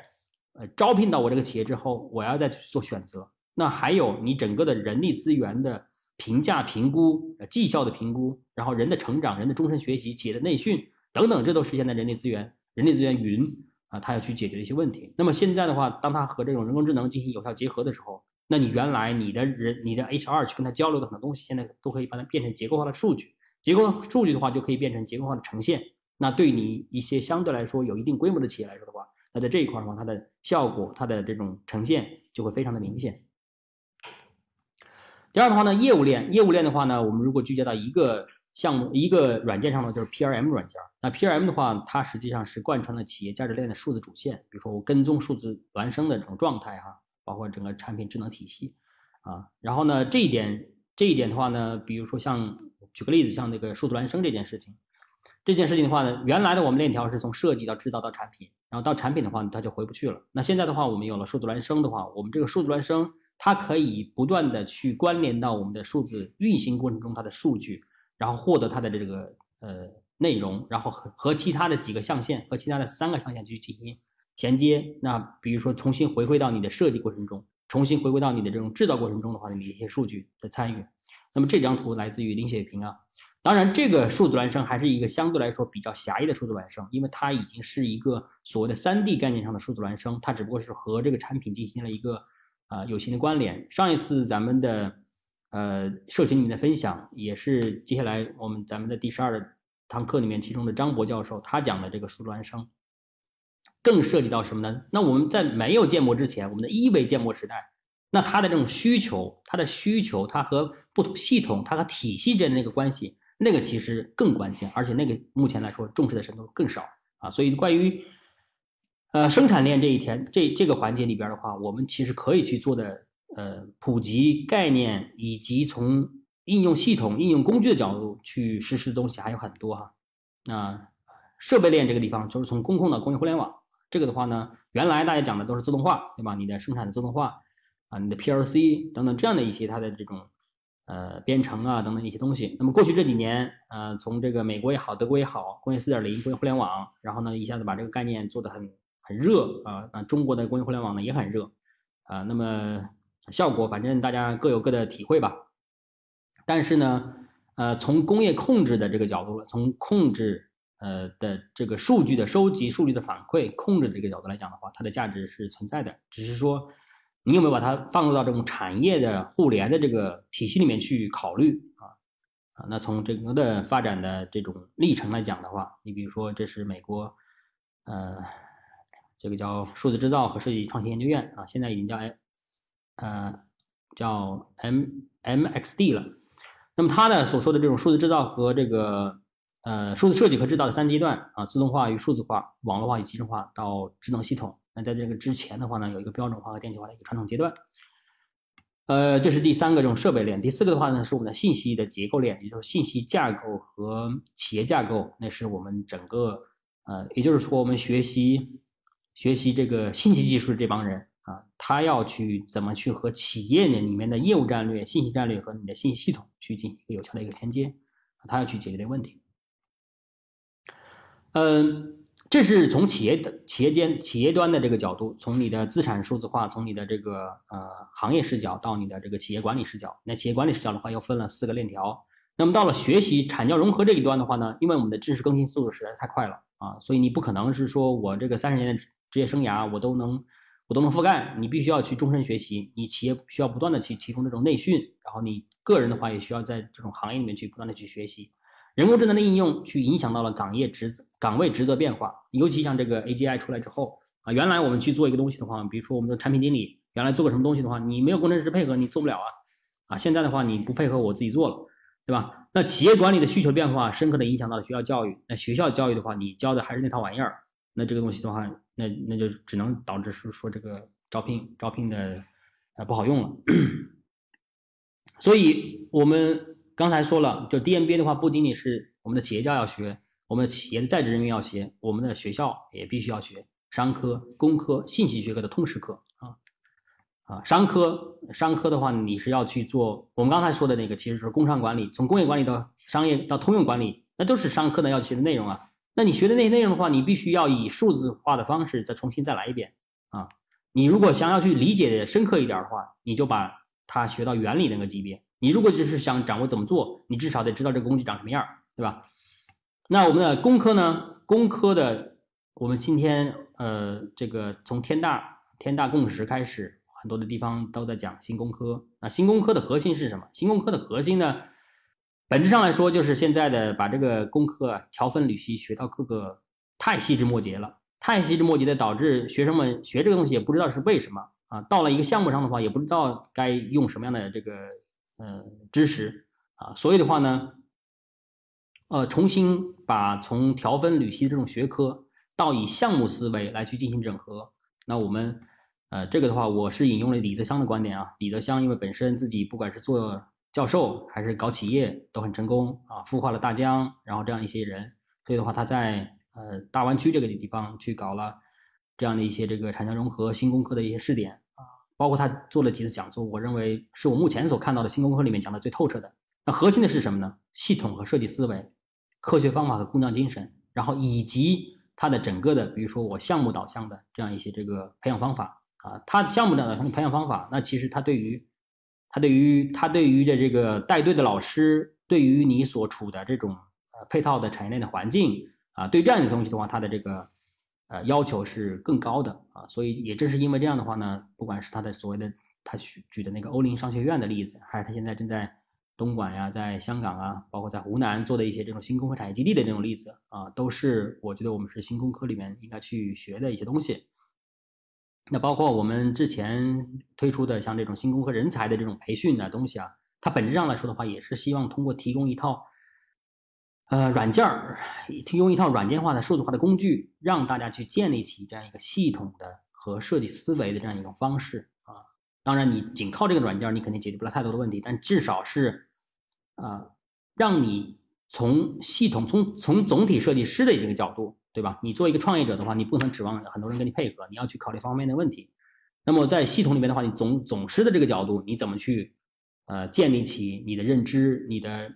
呃招聘到我这个企业之后，我要再去做选择。那还有你整个的人力资源的评价评估、呃绩效的评估，然后人的成长、人的终身学习、企业的内训等等，这都是现在人力资源、人力资源云。啊，他要去解决一些问题。那么现在的话，当他和这种人工智能进行有效结合的时候，那你原来你的人、你的 HR 去跟他交流的很多东西，现在都可以把它变成结构化的数据。结构数据的话，就可以变成结构化的呈现。那对你一些相对来说有一定规模的企业来说的话，那在这一块的话，它的效果、它的这种呈现就会非常的明显。第二的话呢，业务链，业务链的话呢，我们如果聚焦到一个。项目一个软件上呢，就是 PRM 软件。那 PRM 的话，它实际上是贯穿了企业价值链的数字主线。比如说，我跟踪数字孪生的这种状态哈，包括整个产品智能体系啊。然后呢，这一点这一点的话呢，比如说像举个例子，像那个数字孪生这件事情，这件事情的话呢，原来的我们链条是从设计到制造到产品，然后到产品的话它就回不去了。那现在的话，我们有了数字孪生的话，我们这个数字孪生它可以不断的去关联到我们的数字运行过程中它的数据。然后获得它的这个呃内容，然后和和其他的几个象限和其他的三个象限去进行衔接。那比如说重新回归到你的设计过程中，重新回归到你的这种制造过程中的话，你的一些数据的参与。那么这张图来自于林雪平啊。当然，这个数字孪生还是一个相对来说比较狭义的数字孪生，因为它已经是一个所谓的三 D 概念上的数字孪生，它只不过是和这个产品进行了一个啊有形的关联。上一次咱们的呃社群里面的分享，也是接下来我们咱们的第十二堂课里面其中的张博教授他讲的这个数字孪生，更涉及到什么呢？那我们在没有建模之前，我们的一维建模时代。那它的这种需求，它的需求，它和不同系统，它和体系之间的那个关系，那个其实更关键，而且那个目前来说重视的程度更少啊。所以关于呃生产链这一天这这个环节里边的话，我们其实可以去做的呃普及概念以及从应用系统、应用工具的角度去实施的东西还有很多哈。那设备链这个地方就是从工控到工业互联网，这个的话呢，原来大家讲的都是自动化，对吧？你的生产的自动化。啊，你的 PLC 等等这样的一些它的这种呃编程啊等等一些东西，那么过去这几年，呃，从这个美国也好，德国也好，工业四点零、工业互联网，然后呢一下子把这个概念做得很很热啊，那中国的工业互联网呢也很热啊，那么效果反正大家各有各的体会吧。但是呢，呃，从工业控制的这个角度，从控制呃的这个数据的收集、数据的反馈、控制这个角度来讲的话，它的价值是存在的，只是说。你有没有把它放入到这种产业的互联的这个体系里面去考虑啊？啊，那从整个的发展的这种历程来讲的话，你比如说这是美国，呃，这个叫数字制造和设计创新研究院啊，现在已经叫呃叫 M M X D 了。那么它呢所说的这种数字制造和这个呃数字设计和制造的三阶段啊，自动化与数字化、网络化与集成化到智能系统。那在这个之前的话呢，有一个标准化和电气化的一个传统阶段，呃，这是第三个这种设备链。第四个的话呢，是我们的信息的结构链，也就是信息架构和企业架构。那是我们整个呃，也就是说，我们学习学习这个信息技术的这帮人啊，他要去怎么去和企业呢里面的业务战略、信息战略和你的信息系统去进行一个有效的一个衔接，他要去解决这个问题。嗯。这是从企业的企业间企业端的这个角度，从你的资产数字化，从你的这个呃行业视角到你的这个企业管理视角。那企业管理视角的话，又分了四个链条。那么到了学习产教融合这一端的话呢，因为我们的知识更新速度实在是太快了啊，所以你不可能是说我这个三十年的职业生涯我都能我都能覆盖，你必须要去终身学习。你企业需要不断的去提供这种内训，然后你个人的话也需要在这种行业里面去不断的去学习。人工智能的应用去影响到了岗业职责岗位职责变化，尤其像这个 AGI 出来之后啊，原来我们去做一个东西的话，比如说我们的产品经理，原来做个什么东西的话，你没有工程师配合你做不了啊，啊，现在的话你不配合我自己做了，对吧？那企业管理的需求变化深刻的影响到了学校教育，那学校教育的话，你教的还是那套玩意儿，那这个东西的话，那那就只能导致是说这个招聘招聘的呃不好用了，所以我们。刚才说了，就 DMBA 的话，不仅仅是我们的企业家要学，我们的企业的在职人员要学，我们的学校也必须要学商科、工科、信息学科的通识课啊啊，商科商科的话，你是要去做我们刚才说的那个，其实是工商管理，从工业管理到商业到通用管理，那都是商科的要学的内容啊。那你学的那些内容的话，你必须要以数字化的方式再重新再来一遍啊。你如果想要去理解的深刻一点的话，你就把它学到原理那个级别。你如果就是想掌握怎么做，你至少得知道这个工具长什么样，对吧？那我们的工科呢？工科的，我们今天呃，这个从天大天大共识开始，很多的地方都在讲新工科。那新工科的核心是什么？新工科的核心呢，本质上来说就是现在的把这个工科条分缕析，学到各个太细枝末节了，太细枝末节的导致学生们学这个东西也不知道是为什么啊。到了一个项目上的话，也不知道该用什么样的这个。呃，知识啊，所以的话呢，呃，重新把从条分缕析这种学科到以项目思维来去进行整合。那我们呃，这个的话，我是引用了李泽湘的观点啊。李泽湘因为本身自己不管是做教授还是搞企业都很成功啊，孵化了大疆，然后这样一些人，所以的话，他在呃大湾区这个地方去搞了这样的一些这个产教融合新工科的一些试点啊。包括他做了几次讲座，我认为是我目前所看到的新工科里面讲的最透彻的。那核心的是什么呢？系统和设计思维、科学方法和工匠精神，然后以及它的整个的，比如说我项目导向的这样一些这个培养方法啊，它的项目导向的培养方法，那其实它对于他对于他对于的这个带队的老师，对于你所处的这种呃配套的产业链的环境啊，对这样的东西的话，他的这个呃要求是更高的啊。所以也正是因为这样的话呢，不管是他的所谓的他举举的那个欧林商学院的例子，还是他现在正在东莞呀，在香港啊，包括在湖南做的一些这种新工科产业基地的那种例子啊，都是我觉得我们是新工科里面应该去学的一些东西。那包括我们之前推出的像这种新工科人才的这种培训的东西啊，它本质上来说的话，也是希望通过提供一套，呃，软件儿，提供一套软件化的数字化的工具，让大家去建立起这样一个系统的和设计思维的这样一种方式啊。当然，你仅靠这个软件，你肯定解决不了太多的问题，但至少是，啊，让你从系统从从总体设计师的这个角度。对吧？你做一个创业者的话，你不能指望很多人跟你配合，你要去考虑方方面的问题。那么在系统里面的话，你总总师的这个角度，你怎么去呃建立起你的认知、你的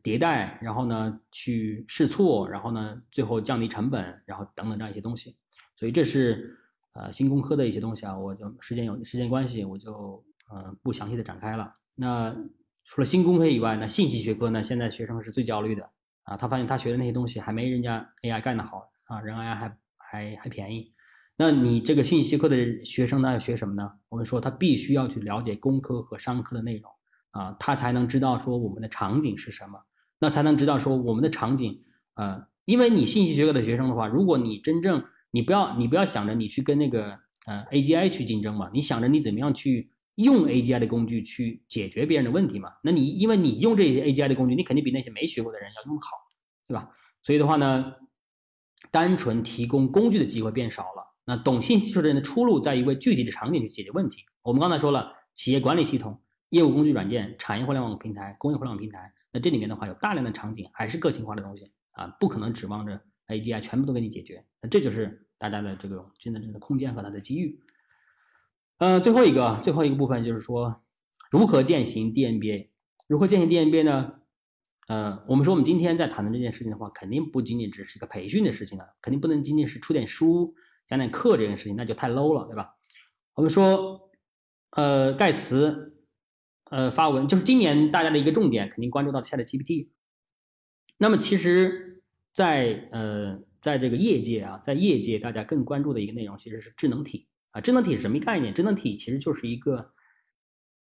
迭代，然后呢去试错，然后呢最后降低成本，然后等等这样一些东西。所以这是呃新工科的一些东西啊，我就时间有时间关系，我就呃不详细的展开了。那除了新工科以外，那信息学科呢，现在学生是最焦虑的啊，他发现他学的那些东西还没人家 AI 干得好。啊，仍然还还还便宜，那你这个信息课的学生呢要学什么呢？我们说他必须要去了解工科和商科的内容啊，他才能知道说我们的场景是什么，那才能知道说我们的场景，呃，因为你信息学科的学生的话，如果你真正你不要你不要想着你去跟那个呃 AGI 去竞争嘛，你想着你怎么样去用 AGI 的工具去解决别人的问题嘛，那你因为你用这些 AGI 的工具，你肯定比那些没学过的人要用好，对吧？所以的话呢。单纯提供工具的机会变少了。那懂信息技术的人的出路在于为具体的场景去解决问题。我们刚才说了，企业管理系统、业务工具软件、产业互联网平台、工业互联网平台。那这里面的话有大量的场景，还是个性化的东西啊，不可能指望着 AGI 全部都给你解决。那这就是大家的这个真的真的空间和它的机遇。呃，最后一个最后一个部分就是说，如何践行 D N B A？如何践行 D N B A 呢？呃，我们说我们今天在谈的这件事情的话，肯定不仅仅只是一个培训的事情了，肯定不能仅仅是出点书、讲点课这件事情，那就太 low 了，对吧？我们说，呃，盖茨，呃，发文就是今年大家的一个重点，肯定关注到 Chat GPT。那么其实，在呃，在这个业界啊，在业界大家更关注的一个内容其实是智能体啊。智能体是什么概念？智能体其实就是一个，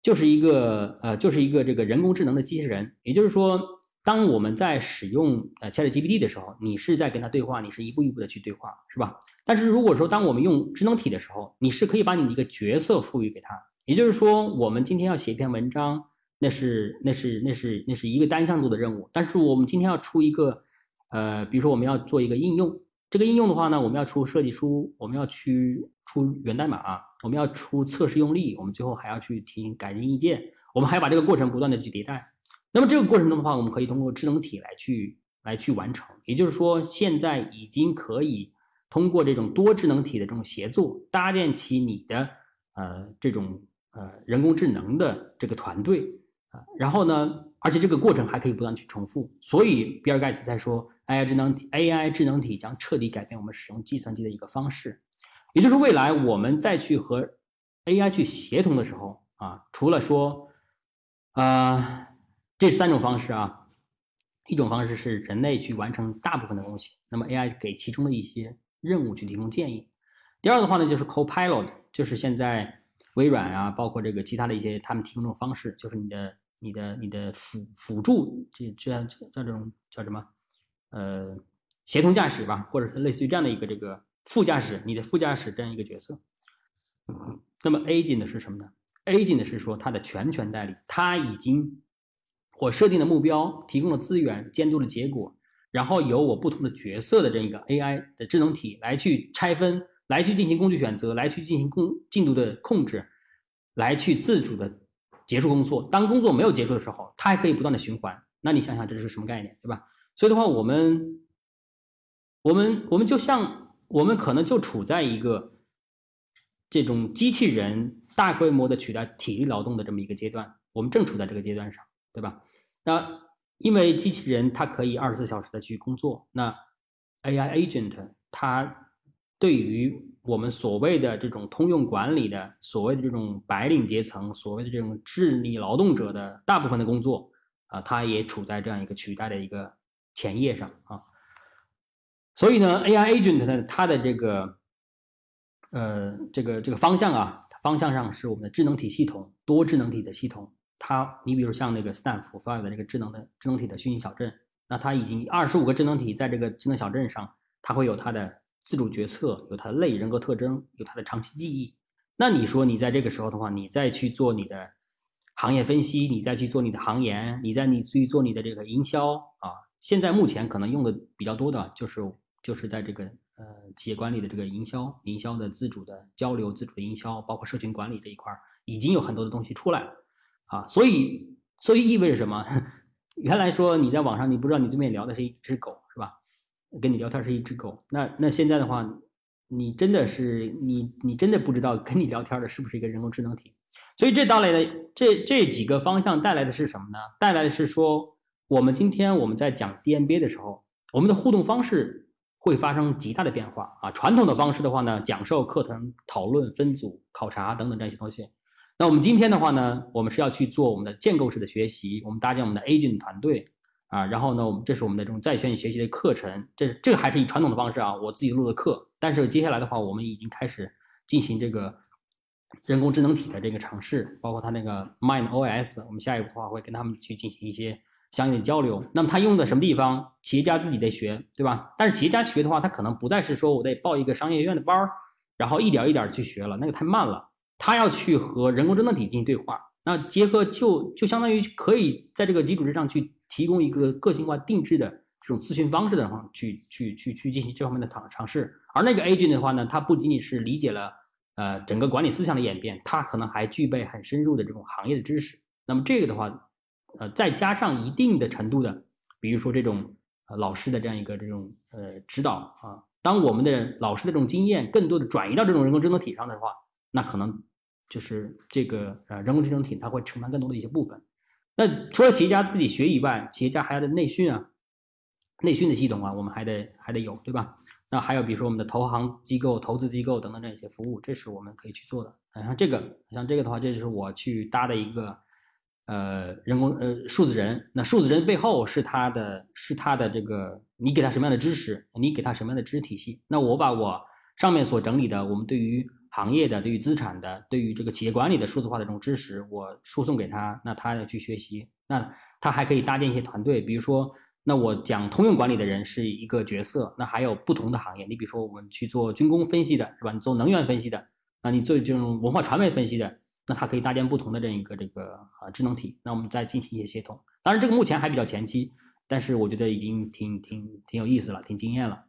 就是一个呃，就是一个这个人工智能的机器人，也就是说。当我们在使用呃 ChatGPT 的时候，你是在跟它对话，你是一步一步的去对话，是吧？但是如果说当我们用智能体的时候，你是可以把你的一个角色赋予给它，也就是说，我们今天要写一篇文章，那是那是那是那是一个单向度的任务。但是我们今天要出一个，呃，比如说我们要做一个应用，这个应用的话呢，我们要出设计书，我们要去出源代码，我们要出测试用例，我们最后还要去提改进意见，我们还要把这个过程不断的去迭代。那么这个过程中的话，我们可以通过智能体来去来去完成。也就是说，现在已经可以通过这种多智能体的这种协作，搭建起你的呃这种呃人工智能的这个团队啊。然后呢，而且这个过程还可以不断去重复。所以比尔盖茨在说，AI 智能体 AI 智能体将彻底改变我们使用计算机的一个方式。也就是未来我们再去和 AI 去协同的时候啊，除了说啊。这三种方式啊，一种方式是人类去完成大部分的东西，那么 AI 给其中的一些任务去提供建议。第二的话呢，就是 Copilot，就是现在微软啊，包括这个其他的一些他们提供这种方式，就是你的、你的、你的辅辅助，这这样叫这种叫什么？呃，协同驾驶吧，或者是类似于这样的一个这个副驾驶，你的副驾驶这样一个角色。那么 Agent 是什么呢？Agent 是说它的全权代理，它已经。我设定的目标，提供了资源，监督的结果，然后由我不同的角色的这一个 AI 的智能体来去拆分，来去进行工具选择，来去进行工进度的控制，来去自主的结束工作。当工作没有结束的时候，它还可以不断的循环。那你想想这是什么概念，对吧？所以的话，我们，我们，我们就像我们可能就处在一个这种机器人大规模的取代体力劳动的这么一个阶段，我们正处在这个阶段上，对吧？那因为机器人它可以二十四小时的去工作，那 AI agent 它对于我们所谓的这种通用管理的所谓的这种白领阶层，所谓的这种智力劳动者的大部分的工作啊，它也处在这样一个取代的一个前夜上啊。所以呢，AI agent 呢，它的这个呃这个这个方向啊，方向上是我们的智能体系统，多智能体的系统。它，你比如像那个斯坦福发的这个智能的智能体的虚拟小镇，那它已经二十五个智能体在这个智能小镇上，它会有它的自主决策，有它的类人格特征，有它的长期记忆。那你说你在这个时候的话，你再去做你的行业分析，你再去做你的行研，你在你去做你的这个营销啊，现在目前可能用的比较多的就是就是在这个呃企业管理的这个营销，营销的自主的交流，自主营销，包括社群管理这一块，已经有很多的东西出来了。啊，所以，所以意味着什么？原来说你在网上，你不知道你对面聊的是一只狗，是吧？跟你聊天是一只狗。那那现在的话，你真的是你你真的不知道跟你聊天的是不是一个人工智能体。所以这带来的这这几个方向带来的是什么呢？带来的是说，我们今天我们在讲 DMBA 的时候，我们的互动方式会发生极大的变化啊。传统的方式的话呢，讲授、课程、讨论、分组、考察等等这些东西。那我们今天的话呢，我们是要去做我们的建构式的学习，我们搭建我们的 agent 团队啊，然后呢，我们这是我们的这种在线学习的课程，这这个还是以传统的方式啊，我自己录的课。但是接下来的话，我们已经开始进行这个人工智能体的这个尝试，包括它那个 Mind OS，我们下一步的话会跟他们去进行一些相应的交流。那么他用的什么地方？企业家自己得学，对吧？但是企业家学的话，他可能不再是说我得报一个商业院的班儿，然后一点一点去学了，那个太慢了。他要去和人工智能体进行对话，那结合就就相当于可以在这个基础之上去提供一个个性化定制的这种咨询方式的话，去去去去进行这方面的尝尝试。而那个 agent 的话呢，它不仅仅是理解了呃整个管理思想的演变，它可能还具备很深入的这种行业的知识。那么这个的话，呃再加上一定的程度的，比如说这种呃老师的这样一个这种呃指导啊，当我们的老师的这种经验更多的转移到这种人工智能体上的话，那可能。就是这个呃人工智能体，它会承担更多的一些部分。那除了企业家自己学以外，企业家还要的内训啊，内训的系统啊，我们还得还得有，对吧？那还有比如说我们的投行机构、投资机构等等这些服务，这是我们可以去做的。像这个，像这个的话，这就是我去搭的一个呃人工呃数字人。那数字人背后是他的是他的这个，你给他什么样的知识，你给他什么样的知识体系。那我把我上面所整理的，我们对于行业的对于资产的对于这个企业管理的数字化的这种知识，我输送给他，那他要去学习，那他还可以搭建一些团队，比如说，那我讲通用管理的人是一个角色，那还有不同的行业，你比如说我们去做军工分析的是吧？你做能源分析的，那你做这种文化传媒分析的，那他可以搭建不同的这样一个这个啊智能体，那我们再进行一些协同。当然这个目前还比较前期，但是我觉得已经挺挺挺有意思了，挺惊艳了。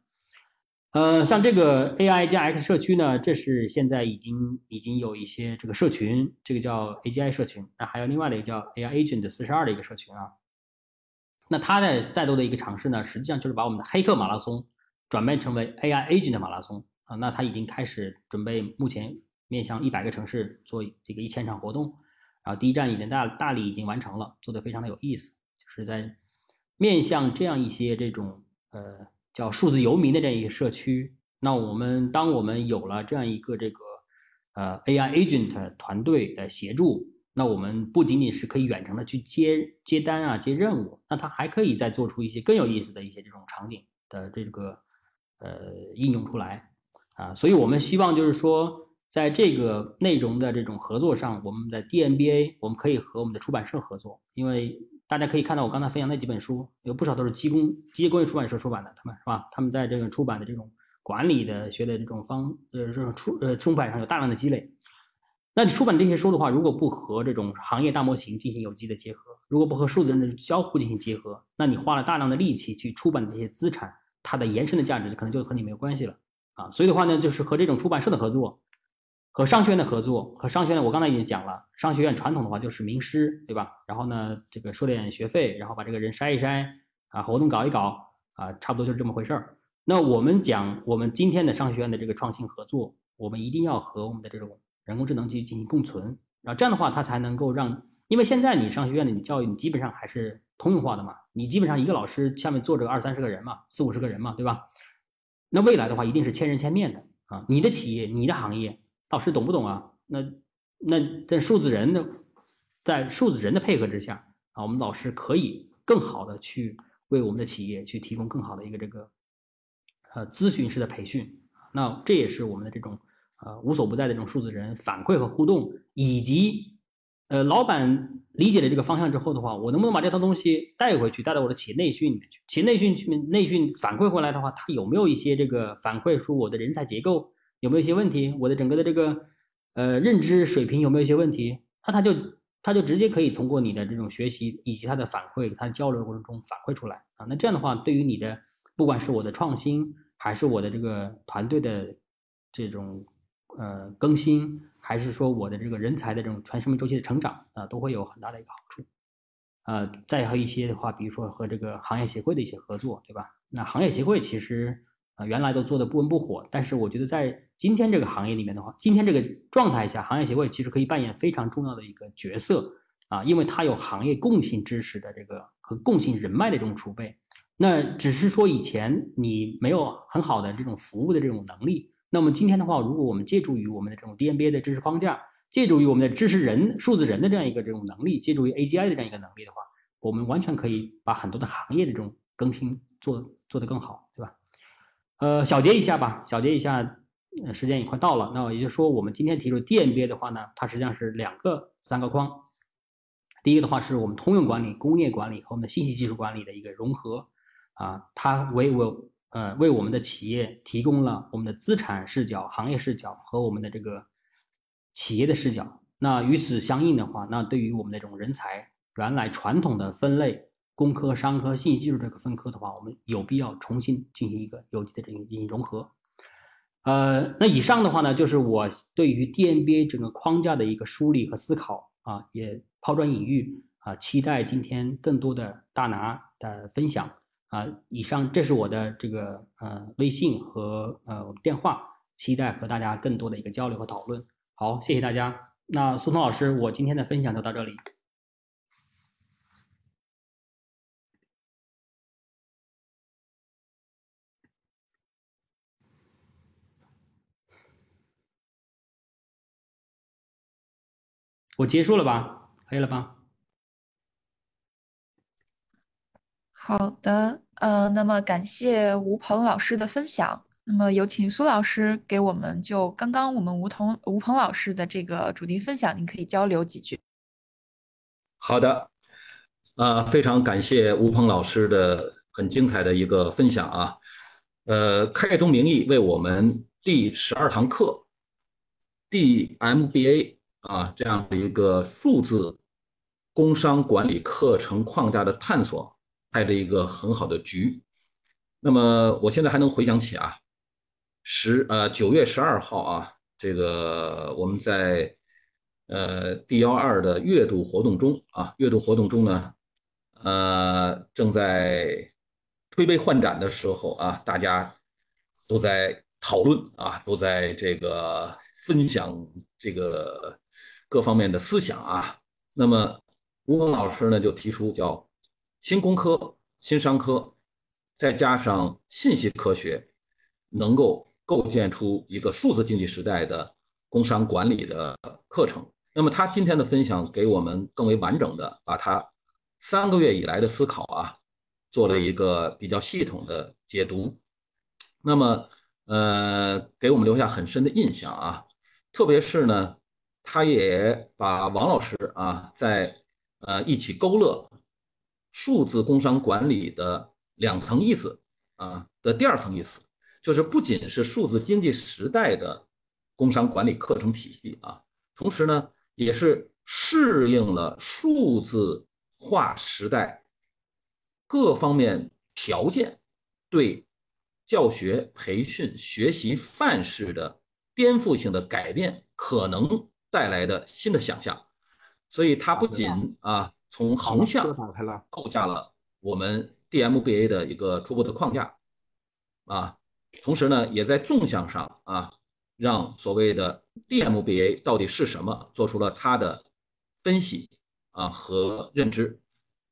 呃，像这个 AI 加 X 社区呢，这是现在已经已经有一些这个社群，这个叫 AGI 社群，那还有另外的一个叫 AI Agent 四十二的一个社群啊。那它的再多的一个尝试呢，实际上就是把我们的黑客马拉松转变成为 AI Agent 马拉松啊。那它已经开始准备，目前面向一百个城市做这个一千场活动，然后第一站已经大大理已经完成了，做的非常的有意思，就是在面向这样一些这种呃。叫数字游民的这样一个社区，那我们当我们有了这样一个这个呃 AI agent 团队的协助，那我们不仅仅是可以远程的去接接单啊、接任务，那它还可以再做出一些更有意思的一些这种场景的这个呃应用出来啊，所以我们希望就是说，在这个内容的这种合作上，我们的 DMBA 我们可以和我们的出版社合作，因为。大家可以看到，我刚才分享那几本书，有不少都是机工机械工业出版社出版的，他们是吧？他们在这个出版的这种管理的学的这种方呃这种出呃出版上有大量的积累。那你出版这些书的话，如果不和这种行业大模型进行有机的结合，如果不和数字人的交互进行结合，那你花了大量的力气去出版这些资产，它的延伸的价值可能就和你没有关系了啊。所以的话呢，就是和这种出版社的合作。和商学院的合作，和商学院，我刚才已经讲了，商学院传统的话就是名师，对吧？然后呢，这个收点学费，然后把这个人筛一筛，啊，活动搞一搞，啊，差不多就是这么回事儿。那我们讲，我们今天的商学院的这个创新合作，我们一定要和我们的这种人工智能去进行共存，然后这样的话，它才能够让，因为现在你商学院的你教育，你基本上还是通用化的嘛，你基本上一个老师下面坐着二三十个人嘛，四五十个人嘛，对吧？那未来的话，一定是千人千面的。啊，你的企业、你的行业，老师懂不懂啊？那那在数字人的在数字人的配合之下啊，我们老师可以更好的去为我们的企业去提供更好的一个这个呃咨询式的培训。那这也是我们的这种呃无所不在的这种数字人反馈和互动，以及呃老板理解了这个方向之后的话，我能不能把这套东西带回去，带到我的企业内训里面去？企业内训去内训反馈回来的话，它有没有一些这个反馈出我的人才结构有没有一些问题？我的整个的这个呃认知水平有没有一些问题？那他就他就直接可以通过你的这种学习以及他的反馈，他的交流过程中反馈出来啊。那这样的话，对于你的不管是我的创新。还是我的这个团队的这种呃更新，还是说我的这个人才的这种全生命周期的成长啊，都会有很大的一个好处。呃，再和一些的话，比如说和这个行业协会的一些合作，对吧？那行业协会其实原来都做的不温不火，但是我觉得在今天这个行业里面的话，今天这个状态下，行业协会其实可以扮演非常重要的一个角色啊，因为它有行业共性知识的这个和共性人脉的这种储备。那只是说以前你没有很好的这种服务的这种能力，那么今天的话，如果我们借助于我们的这种 DMBA 的知识框架，借助于我们的知识人、数字人的这样一个这种能力，借助于 AGI 的这样一个能力的话，我们完全可以把很多的行业的这种更新做做得更好，呃，小结一下吧，小结一下，时间也快到了。那也就是说，我们今天提出 DMBA 的话呢，它实际上是两个三个框。第一个的话是我们通用管理、工业管理和我们的信息技术管理的一个融合。啊，它为我呃为我们的企业提供了我们的资产视角、行业视角和我们的这个企业的视角。那与此相应的话，那对于我们的这种人才，原来传统的分类工科、商科、信息技术这个分科的话，我们有必要重新进行一个有机的这个进行融合。呃，那以上的话呢，就是我对于 DMBA 整个框架的一个梳理和思考啊，也抛砖引玉啊，期待今天更多的大拿的分享。啊，以上这是我的这个呃微信和呃电话，期待和大家更多的一个交流和讨论。好，谢谢大家。那苏通老师，我今天的分享就到这里。我结束了吧？可以了吧？好的，呃，那么感谢吴鹏老师的分享。那么有请苏老师给我们就刚刚我们吴彤吴鹏老师的这个主题分享，您可以交流几句。好的，呃，非常感谢吴鹏老师的很精彩的一个分享啊。呃，开宗明义为我们第十二堂课 DMBA 啊这样的一个数字工商管理课程框架的探索。开了一个很好的局，那么我现在还能回想起啊，十呃九月十二号啊，这个我们在呃 D 幺二的月度活动中啊，月度活动中呢，呃正在推杯换盏的时候啊，大家都在讨论啊，都在这个分享这个各方面的思想啊，那么吴峰老师呢就提出叫。新工科、新商科，再加上信息科学，能够构建出一个数字经济时代的工商管理的课程。那么他今天的分享给我们更为完整的把他三个月以来的思考啊，做了一个比较系统的解读。那么，呃，给我们留下很深的印象啊。特别是呢，他也把王老师啊，在呃一起勾勒。数字工商管理的两层意思啊的第二层意思，就是不仅是数字经济时代的工商管理课程体系啊，同时呢，也是适应了数字化时代各方面条件对教学、培训、学习范式的颠覆性的改变可能带来的新的想象，所以它不仅啊。从横向构架了我们 DMBA 的一个初步的框架，啊，同时呢，也在纵向上啊，让所谓的 DMBA 到底是什么，做出了它的分析啊和认知。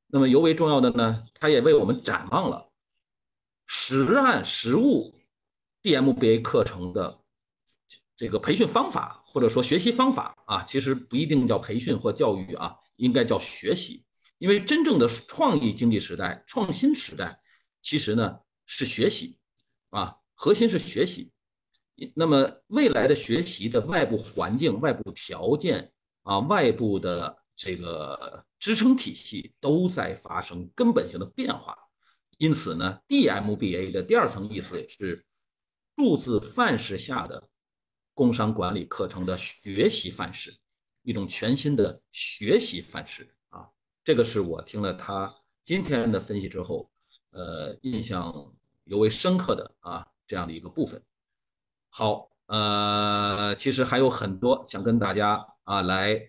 那么尤为重要的呢，它也为我们展望了实案实物 DMBA 课程的这个培训方法或者说学习方法啊，其实不一定叫培训或教育啊，应该叫学习。因为真正的创意经济时代、创新时代，其实呢是学习啊，核心是学习。那么未来的学习的外部环境、外部条件啊、外部的这个支撑体系都在发生根本性的变化。因此呢，DMBA 的第二层意思是数字范式下的。工商管理课程的学习范式，一种全新的学习范式啊，这个是我听了他今天的分析之后，呃，印象尤为深刻的啊这样的一个部分。好，呃，其实还有很多想跟大家啊来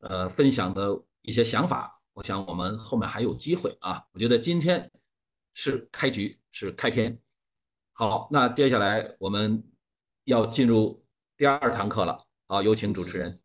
呃分享的一些想法，我想我们后面还有机会啊。我觉得今天是开局，是开篇。好，那接下来我们要进入。第二堂课了，好，有请主持人。